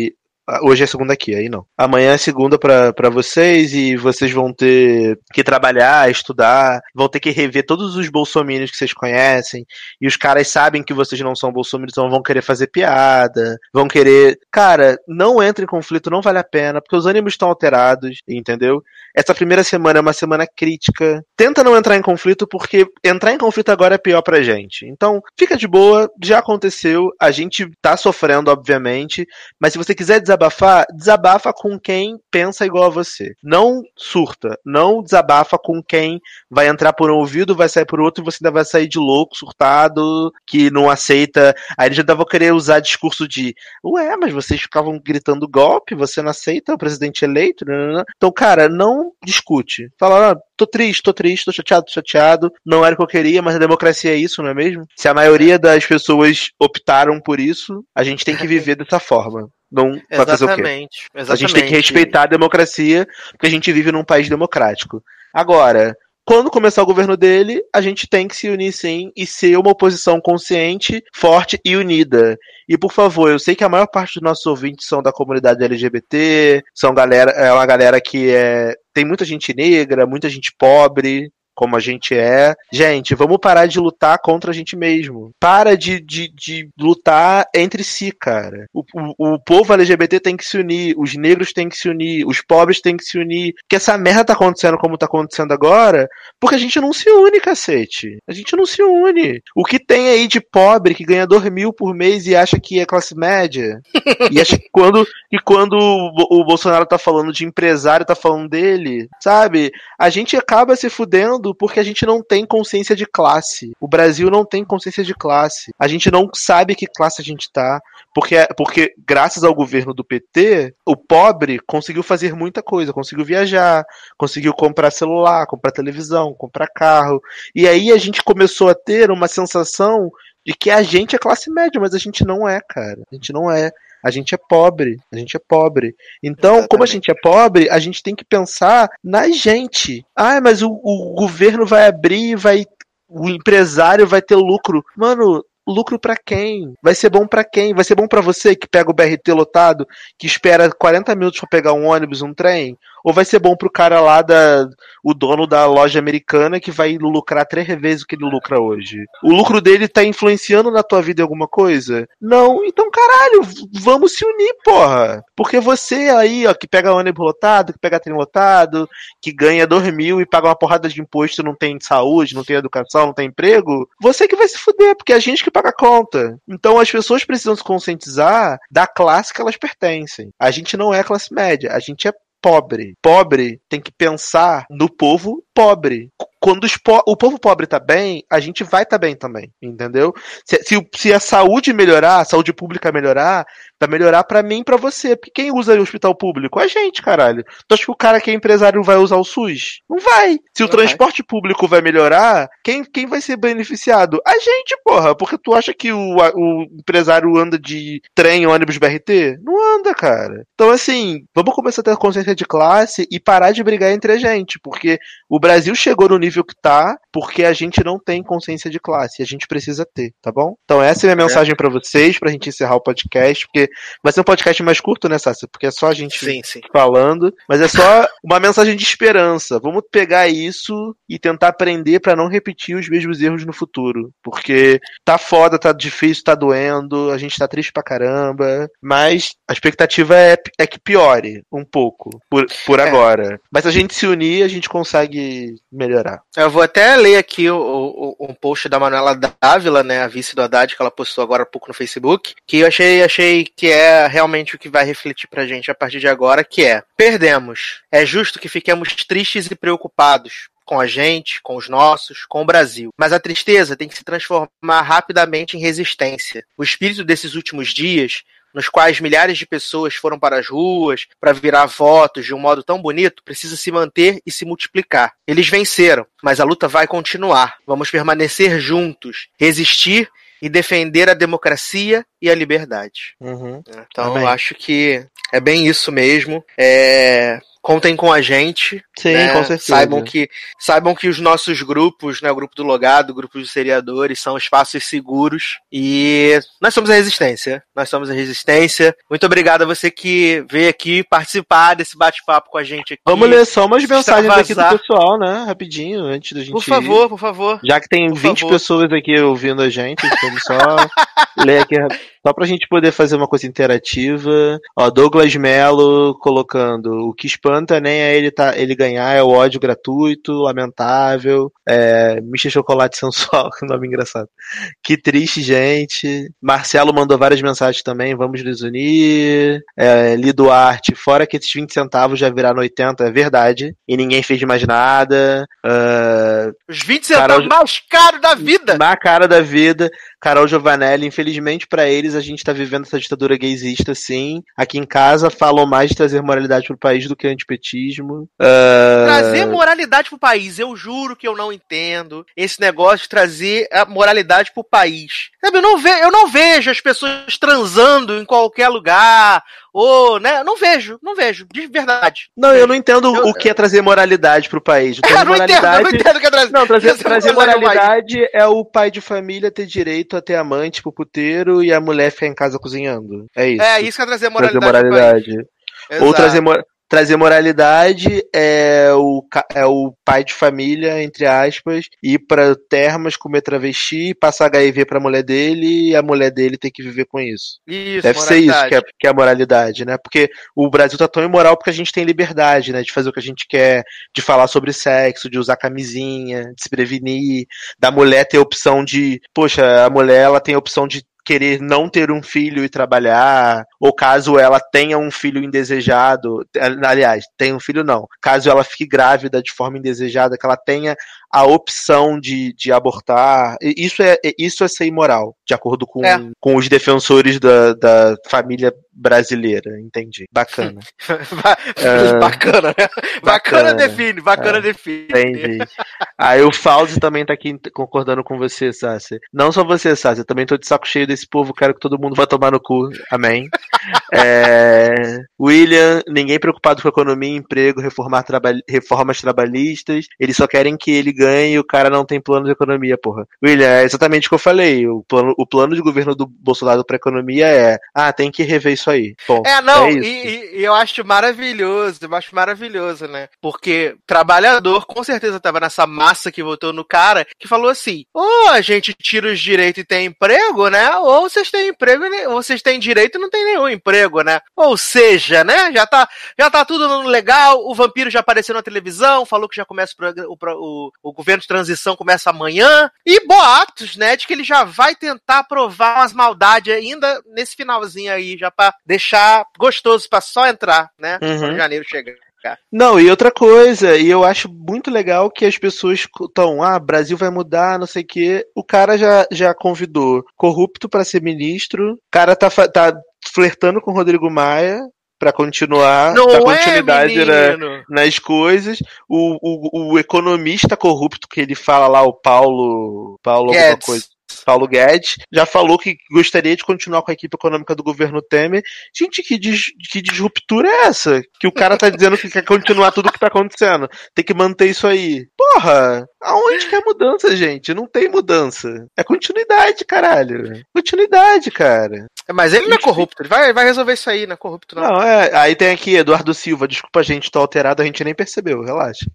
e Hoje é segunda aqui, aí não. Amanhã é segunda para vocês e vocês vão ter que trabalhar, estudar, vão ter que rever todos os bolsominions que vocês conhecem. E os caras sabem que vocês não são bolsominions, então vão querer fazer piada, vão querer. Cara, não entre em conflito, não vale a pena, porque os ânimos estão alterados, entendeu? Essa primeira semana é uma semana crítica. Tenta não entrar em conflito, porque entrar em conflito agora é pior pra gente. Então, fica de boa, já aconteceu, a gente tá sofrendo, obviamente, mas se você quiser desabafar, desabafa com quem pensa igual a você. Não surta, não desabafa com quem vai entrar por um ouvido, vai sair por outro e você ainda vai sair de louco, surtado, que não aceita. Aí ele já vão querer usar discurso de, ué, mas vocês ficavam gritando golpe, você não aceita o presidente eleito? Então, cara, não discute. Fala, ah, tô triste, tô triste, tô chateado, tô chateado, não era o que eu queria, mas a democracia é isso, não é mesmo? Se a maioria das pessoas optaram por isso, a gente tem que viver dessa forma. Não vai fazer o quê? Exatamente. A gente tem que respeitar a democracia, porque a gente vive num país democrático. Agora, quando começar o governo dele, a gente tem que se unir sim e ser uma oposição consciente, forte e unida. E por favor, eu sei que a maior parte dos nossos ouvintes são da comunidade LGBT, são galera, é uma galera que é, tem muita gente negra, muita gente pobre, como a gente é. Gente, vamos parar de lutar contra a gente mesmo. Para de, de, de lutar entre si, cara. O, o, o, povo LGBT tem que se unir, os negros têm que se unir, os pobres têm que se unir. Que essa merda tá acontecendo como tá acontecendo agora, porque a gente não se une, cacete. A gente não se une. O que tem aí de pobre que ganha 2 mil por mês e acha que é classe média? e acha que quando, que quando o, o Bolsonaro tá falando de empresário, tá falando dele, sabe? A gente acaba se fudendo porque a gente não tem consciência de classe. O Brasil não tem consciência de classe. A gente não sabe que classe a gente tá. Porque, porque graças ao governo do PT, o pobre conseguiu fazer muita coisa. Conseguiu viajar, conseguiu comprar celular, comprar televisão, comprar carro. E aí a gente começou a ter uma sensação de que a gente é classe média, mas a gente não é, cara. A gente não é. A gente é pobre, a gente é pobre. Então, Exatamente. como a gente é pobre, a gente tem que pensar na gente. Ah, mas o, o governo vai abrir, vai o empresário vai ter lucro. Mano, lucro para quem? Vai ser bom para quem? Vai ser bom para você que pega o BRT lotado, que espera 40 minutos para pegar um ônibus, um trem? Ou vai ser bom pro cara lá da o dono da loja americana que vai lucrar três vezes o que ele lucra hoje? O lucro dele tá influenciando na tua vida em alguma coisa? Não, então caralho, vamos se unir, porra. Porque você aí, ó, que pega ônibus lotado, que pega trem lotado, que ganha dois mil e paga uma porrada de imposto, não tem saúde, não tem educação, não tem emprego, você que vai se fuder, porque é a gente que paga a conta. Então as pessoas precisam se conscientizar da classe que elas pertencem. A gente não é classe média, a gente é pobre. Pobre tem que pensar no povo pobre. Quando po o povo pobre tá bem, a gente vai tá bem também, entendeu? Se, se, se, a saúde melhorar, a saúde pública melhorar, Vai melhorar para mim e pra você. Porque quem usa o hospital público? A gente, caralho. Tu acha que o cara que é empresário vai usar o SUS? Não vai. Se o transporte vai. público vai melhorar, quem, quem vai ser beneficiado? A gente, porra. Porque tu acha que o, o empresário anda de trem, ônibus, BRT? Não anda, cara. Então, assim, vamos começar a ter consciência de classe e parar de brigar entre a gente. Porque o Brasil chegou no nível que tá porque a gente não tem consciência de classe. A gente precisa ter, tá bom? Então, essa é a minha é. mensagem para vocês, pra gente encerrar o podcast. Porque vai ser um podcast mais curto, né, Sácia? Porque é só a gente sim, sim. falando. Mas é só uma mensagem de esperança. Vamos pegar isso e tentar aprender para não repetir os mesmos erros no futuro. Porque tá foda, tá difícil, tá doendo, a gente tá triste pra caramba. Mas a expectativa é, é que piore um pouco por, por é. agora. Mas se a gente se unir, a gente consegue melhorar.
Eu vou até ler aqui o, o, um post da Manuela Dávila, né, a vice do Haddad, que ela postou agora há pouco no Facebook, que eu achei, achei que é realmente o que vai refletir pra gente a partir de agora, que é, perdemos. É justo que fiquemos tristes e preocupados, com a gente, com os nossos, com o Brasil. Mas a tristeza tem que se transformar rapidamente em resistência. O espírito desses últimos dias nos quais milhares de pessoas foram para as ruas para virar votos de um modo tão bonito, precisa se manter e se multiplicar. Eles venceram, mas a luta vai continuar. Vamos permanecer juntos, resistir e defender a democracia e a liberdade.
Uhum.
Então, Amém. eu acho que é bem isso mesmo. É, contem com a gente.
Sim, né? com certeza.
Saibam que, saibam que os nossos grupos, né, o grupo do Logado, o grupo dos seriadores, são espaços seguros e nós somos a resistência. Nós somos a resistência. Muito obrigado a você que veio aqui participar desse bate-papo com a gente aqui.
Vamos ler só umas mensagens aqui do pessoal, né? Rapidinho, antes da gente.
Por favor, ir. por favor.
Já que tem por 20 favor. pessoas aqui ouvindo a gente, vamos só ler aqui só pra gente poder fazer uma coisa interativa. Ó, Douglas Melo colocando o que espanta nem é ele, tá, ele ganhar, é o ódio gratuito, lamentável. É, Michel Chocolate Sensual, que nome engraçado. Que triste, gente. Marcelo mandou várias mensagens também, vamos nos unir. É, Li Duarte, fora que esses 20 centavos já viraram 80, é verdade. E ninguém fez mais nada. Uh,
Os 20 centavos Carol, mais caros da vida!
Na cara da vida. Carol Giovanelli, infelizmente para eles a gente tá vivendo essa ditadura gaysista, sim. Aqui em casa falam mais de trazer moralidade pro país do que antipetismo.
Uh... Trazer moralidade pro país, eu juro que eu não entendo esse negócio de trazer a moralidade pro país. Sabe, eu não, ve eu não vejo as pessoas transando em qualquer lugar, ou, né? Não vejo, não vejo, de verdade.
Não, eu não entendo eu, o que é trazer moralidade pro país.
É, não moralidade... entendo, não entendo o que é trazer.
Não, trazer, trazer moralidade é o pai de família ter direito a ter amante pro puteiro e a mulher ficar em casa cozinhando. É isso.
É, isso que é trazer moralidade.
Trazer moralidade. Ou trazer, trazer moralidade é o, é o pai de família, entre aspas, ir pra termas, comer travesti, passar HIV pra mulher dele e a mulher dele ter que viver com isso.
Isso,
Deve ser isso que é, que é a moralidade, né? Porque o Brasil tá tão imoral porque a gente tem liberdade, né? De fazer o que a gente quer, de falar sobre sexo, de usar camisinha, de se prevenir, da mulher ter a opção de, poxa, a mulher ela tem a opção de querer não ter um filho e trabalhar, ou caso ela tenha um filho indesejado, aliás, tenha um filho não, caso ela fique grávida de forma indesejada, que ela tenha a opção de, de abortar. Isso é, isso é ser imoral, de acordo com, é. com os defensores da, da família brasileira, entendi. Bacana.
uh, bacana, né? Bacana, bacana define, bacana é, define.
Entendi. Aí o Fauzi também tá aqui concordando com você, Sassi. Não só você, Sassi, eu também tô de saco cheio desse povo, quero que todo mundo vá tomar no cu. Amém. é, William, ninguém preocupado com economia, emprego, reformar traba reformas trabalhistas, eles só querem que ele ganha e o cara não tem plano de economia, porra. William, é exatamente o que eu falei. O plano, o plano de governo do Bolsonaro para economia é: ah, tem que rever isso aí.
Bom, é, não, é e, e, eu acho maravilhoso, eu acho maravilhoso, né? Porque trabalhador com certeza tava nessa massa que votou no cara que falou assim: ou a gente tira os direitos e tem emprego, né? Ou vocês têm emprego, ou vocês têm direito e não tem nenhum emprego, né? Ou seja, né? Já tá, já tá tudo legal, o vampiro já apareceu na televisão, falou que já começa o, o, o governo de transição começa amanhã, e boatos, né, de que ele já vai tentar provar umas maldades ainda nesse finalzinho aí, já para deixar gostoso para só entrar, né, uhum. quando janeiro chegar.
Não, e outra coisa, e eu acho muito legal que as pessoas estão, ah, Brasil vai mudar, não sei o quê. O cara já, já convidou corrupto para ser ministro, o cara tá, tá flertando com o Rodrigo Maia para continuar, Não dar é, continuidade é, na, nas coisas. O, o, o, economista corrupto que ele fala lá, o Paulo. Paulo Guedes. alguma coisa. Paulo Guedes, já falou que gostaria de continuar com a equipe econômica do governo Temer. Gente, que, dis, que disruptura é essa? Que o cara tá dizendo que quer continuar tudo que tá acontecendo. Tem que manter isso aí. Porra! Aonde que é mudança, gente? Não tem mudança. É continuidade, caralho. Continuidade, cara.
Mas ele não é corrupto, ele vai, vai resolver isso aí, não é corrupto, não.
Não, é. Aí tem aqui Eduardo Silva, desculpa a gente, tô alterado, a gente nem percebeu, relaxa.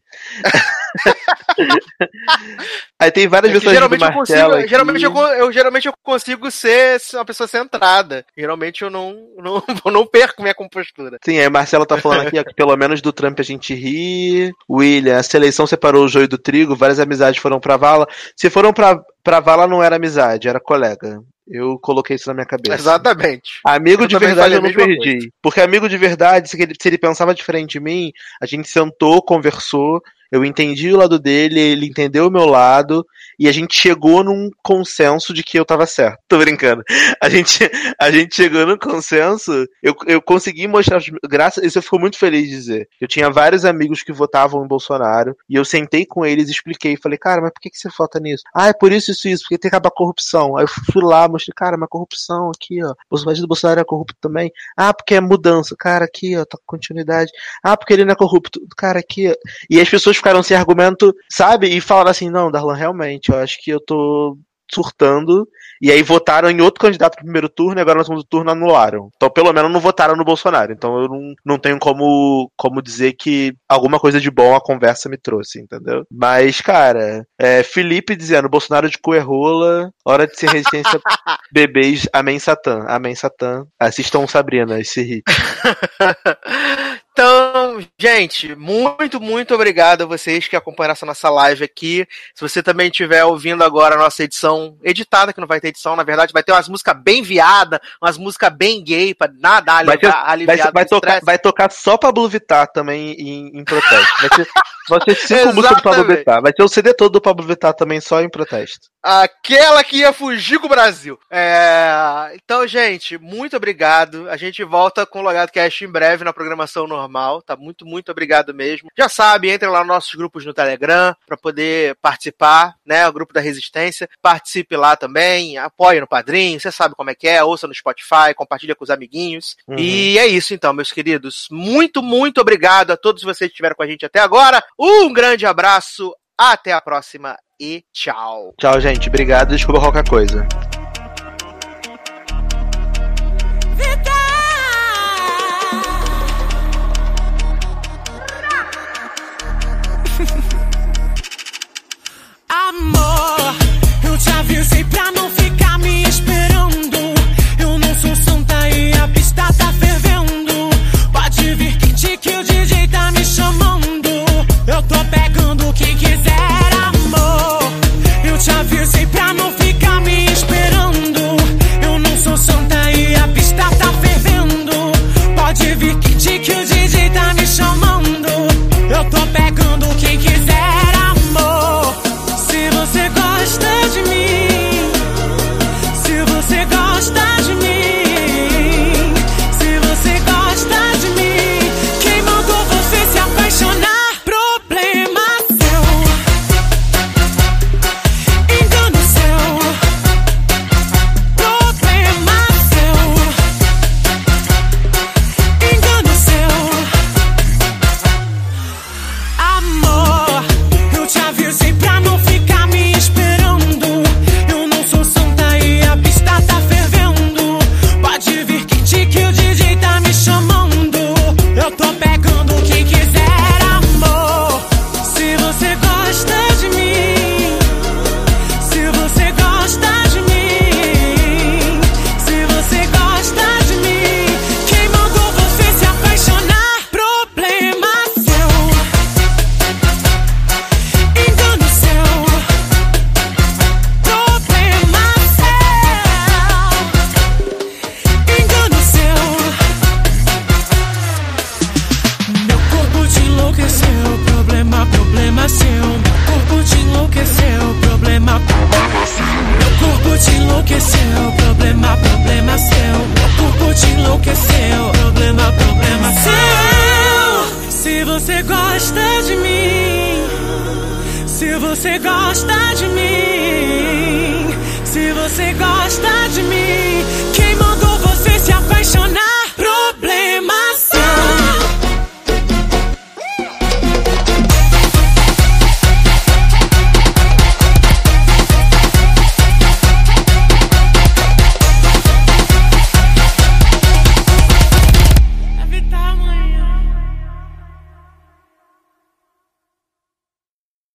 aí tem várias é geralmente
eu consigo, geralmente eu, eu, geralmente eu consigo ser uma pessoa centrada. Geralmente eu não, não, não perco minha compostura.
Sim, aí Marcelo tá falando aqui ó, que pelo menos do Trump a gente ri. William, a seleção separou o joio do trigo, várias amizades foram pra vala. Se foram pra, pra vala não era amizade, era colega. Eu coloquei isso na minha cabeça.
Exatamente.
Amigo eu de verdade eu não perdi. Coisa. Porque amigo de verdade, se ele, se ele pensava diferente de mim, a gente sentou, conversou, eu entendi o lado dele, ele entendeu o meu lado, e a gente chegou num consenso de que eu tava certo. Tô brincando. A gente, a gente chegou num consenso, eu, eu consegui mostrar, graças, isso eu fico muito feliz de dizer. Eu tinha vários amigos que votavam em Bolsonaro, e eu sentei com eles expliquei, falei, cara, mas por que, que você vota nisso? Ah, é por isso, isso, isso, porque tem que acabar a corrupção. Aí eu fui lá, mostrei, cara, mas corrupção aqui, ó. O partido do Bolsonaro é corrupto também. Ah, porque é mudança. Cara, aqui, ó, tá com continuidade. Ah, porque ele não é corrupto. Cara, aqui, ó. E as pessoas ficaram sem argumento, sabe? E falaram assim, não, Darlan, realmente, eu acho que eu tô surtando. E aí votaram em outro candidato no primeiro turno e agora no segundo turno anularam. Então, pelo menos, não votaram no Bolsonaro. Então, eu não, não tenho como, como dizer que alguma coisa de bom a conversa me trouxe, entendeu? Mas, cara, é, Felipe dizendo: Bolsonaro de coerrola, hora de ser resistência bebês, amém Satã. Amém Satã. Assistam Sabrina, esse hit.
Gente, muito, muito obrigado a vocês que acompanharam essa nossa live aqui. Se você também estiver ouvindo agora a nossa edição editada, que não vai ter edição, na verdade, vai ter umas músicas bem viadas, umas músicas bem gay, pra nada aliviar,
vai, ter, vai, vai tocar, vai tocar só Pablo Vittar também em, em protesto. Vai ter, vai ter cinco músicas do Pablo Vittar. Vai ter o CD todo do Pablo Vittar também só em protesto.
Aquela que ia fugir com o Brasil. É... Então, gente, muito obrigado. A gente volta com o Logado Cast em breve na programação normal normal, tá? Muito, muito obrigado mesmo. Já sabe, entre lá nos nossos grupos no Telegram para poder participar, né? O grupo da Resistência. Participe lá também, apoie no Padrinho, você sabe como é que é, ouça no Spotify, compartilha com os amiguinhos. Uhum. E é isso então, meus queridos. Muito, muito obrigado a todos vocês que estiveram com a gente até agora. Um grande abraço, até a próxima e tchau.
Tchau, gente. Obrigado. Desculpa qualquer coisa.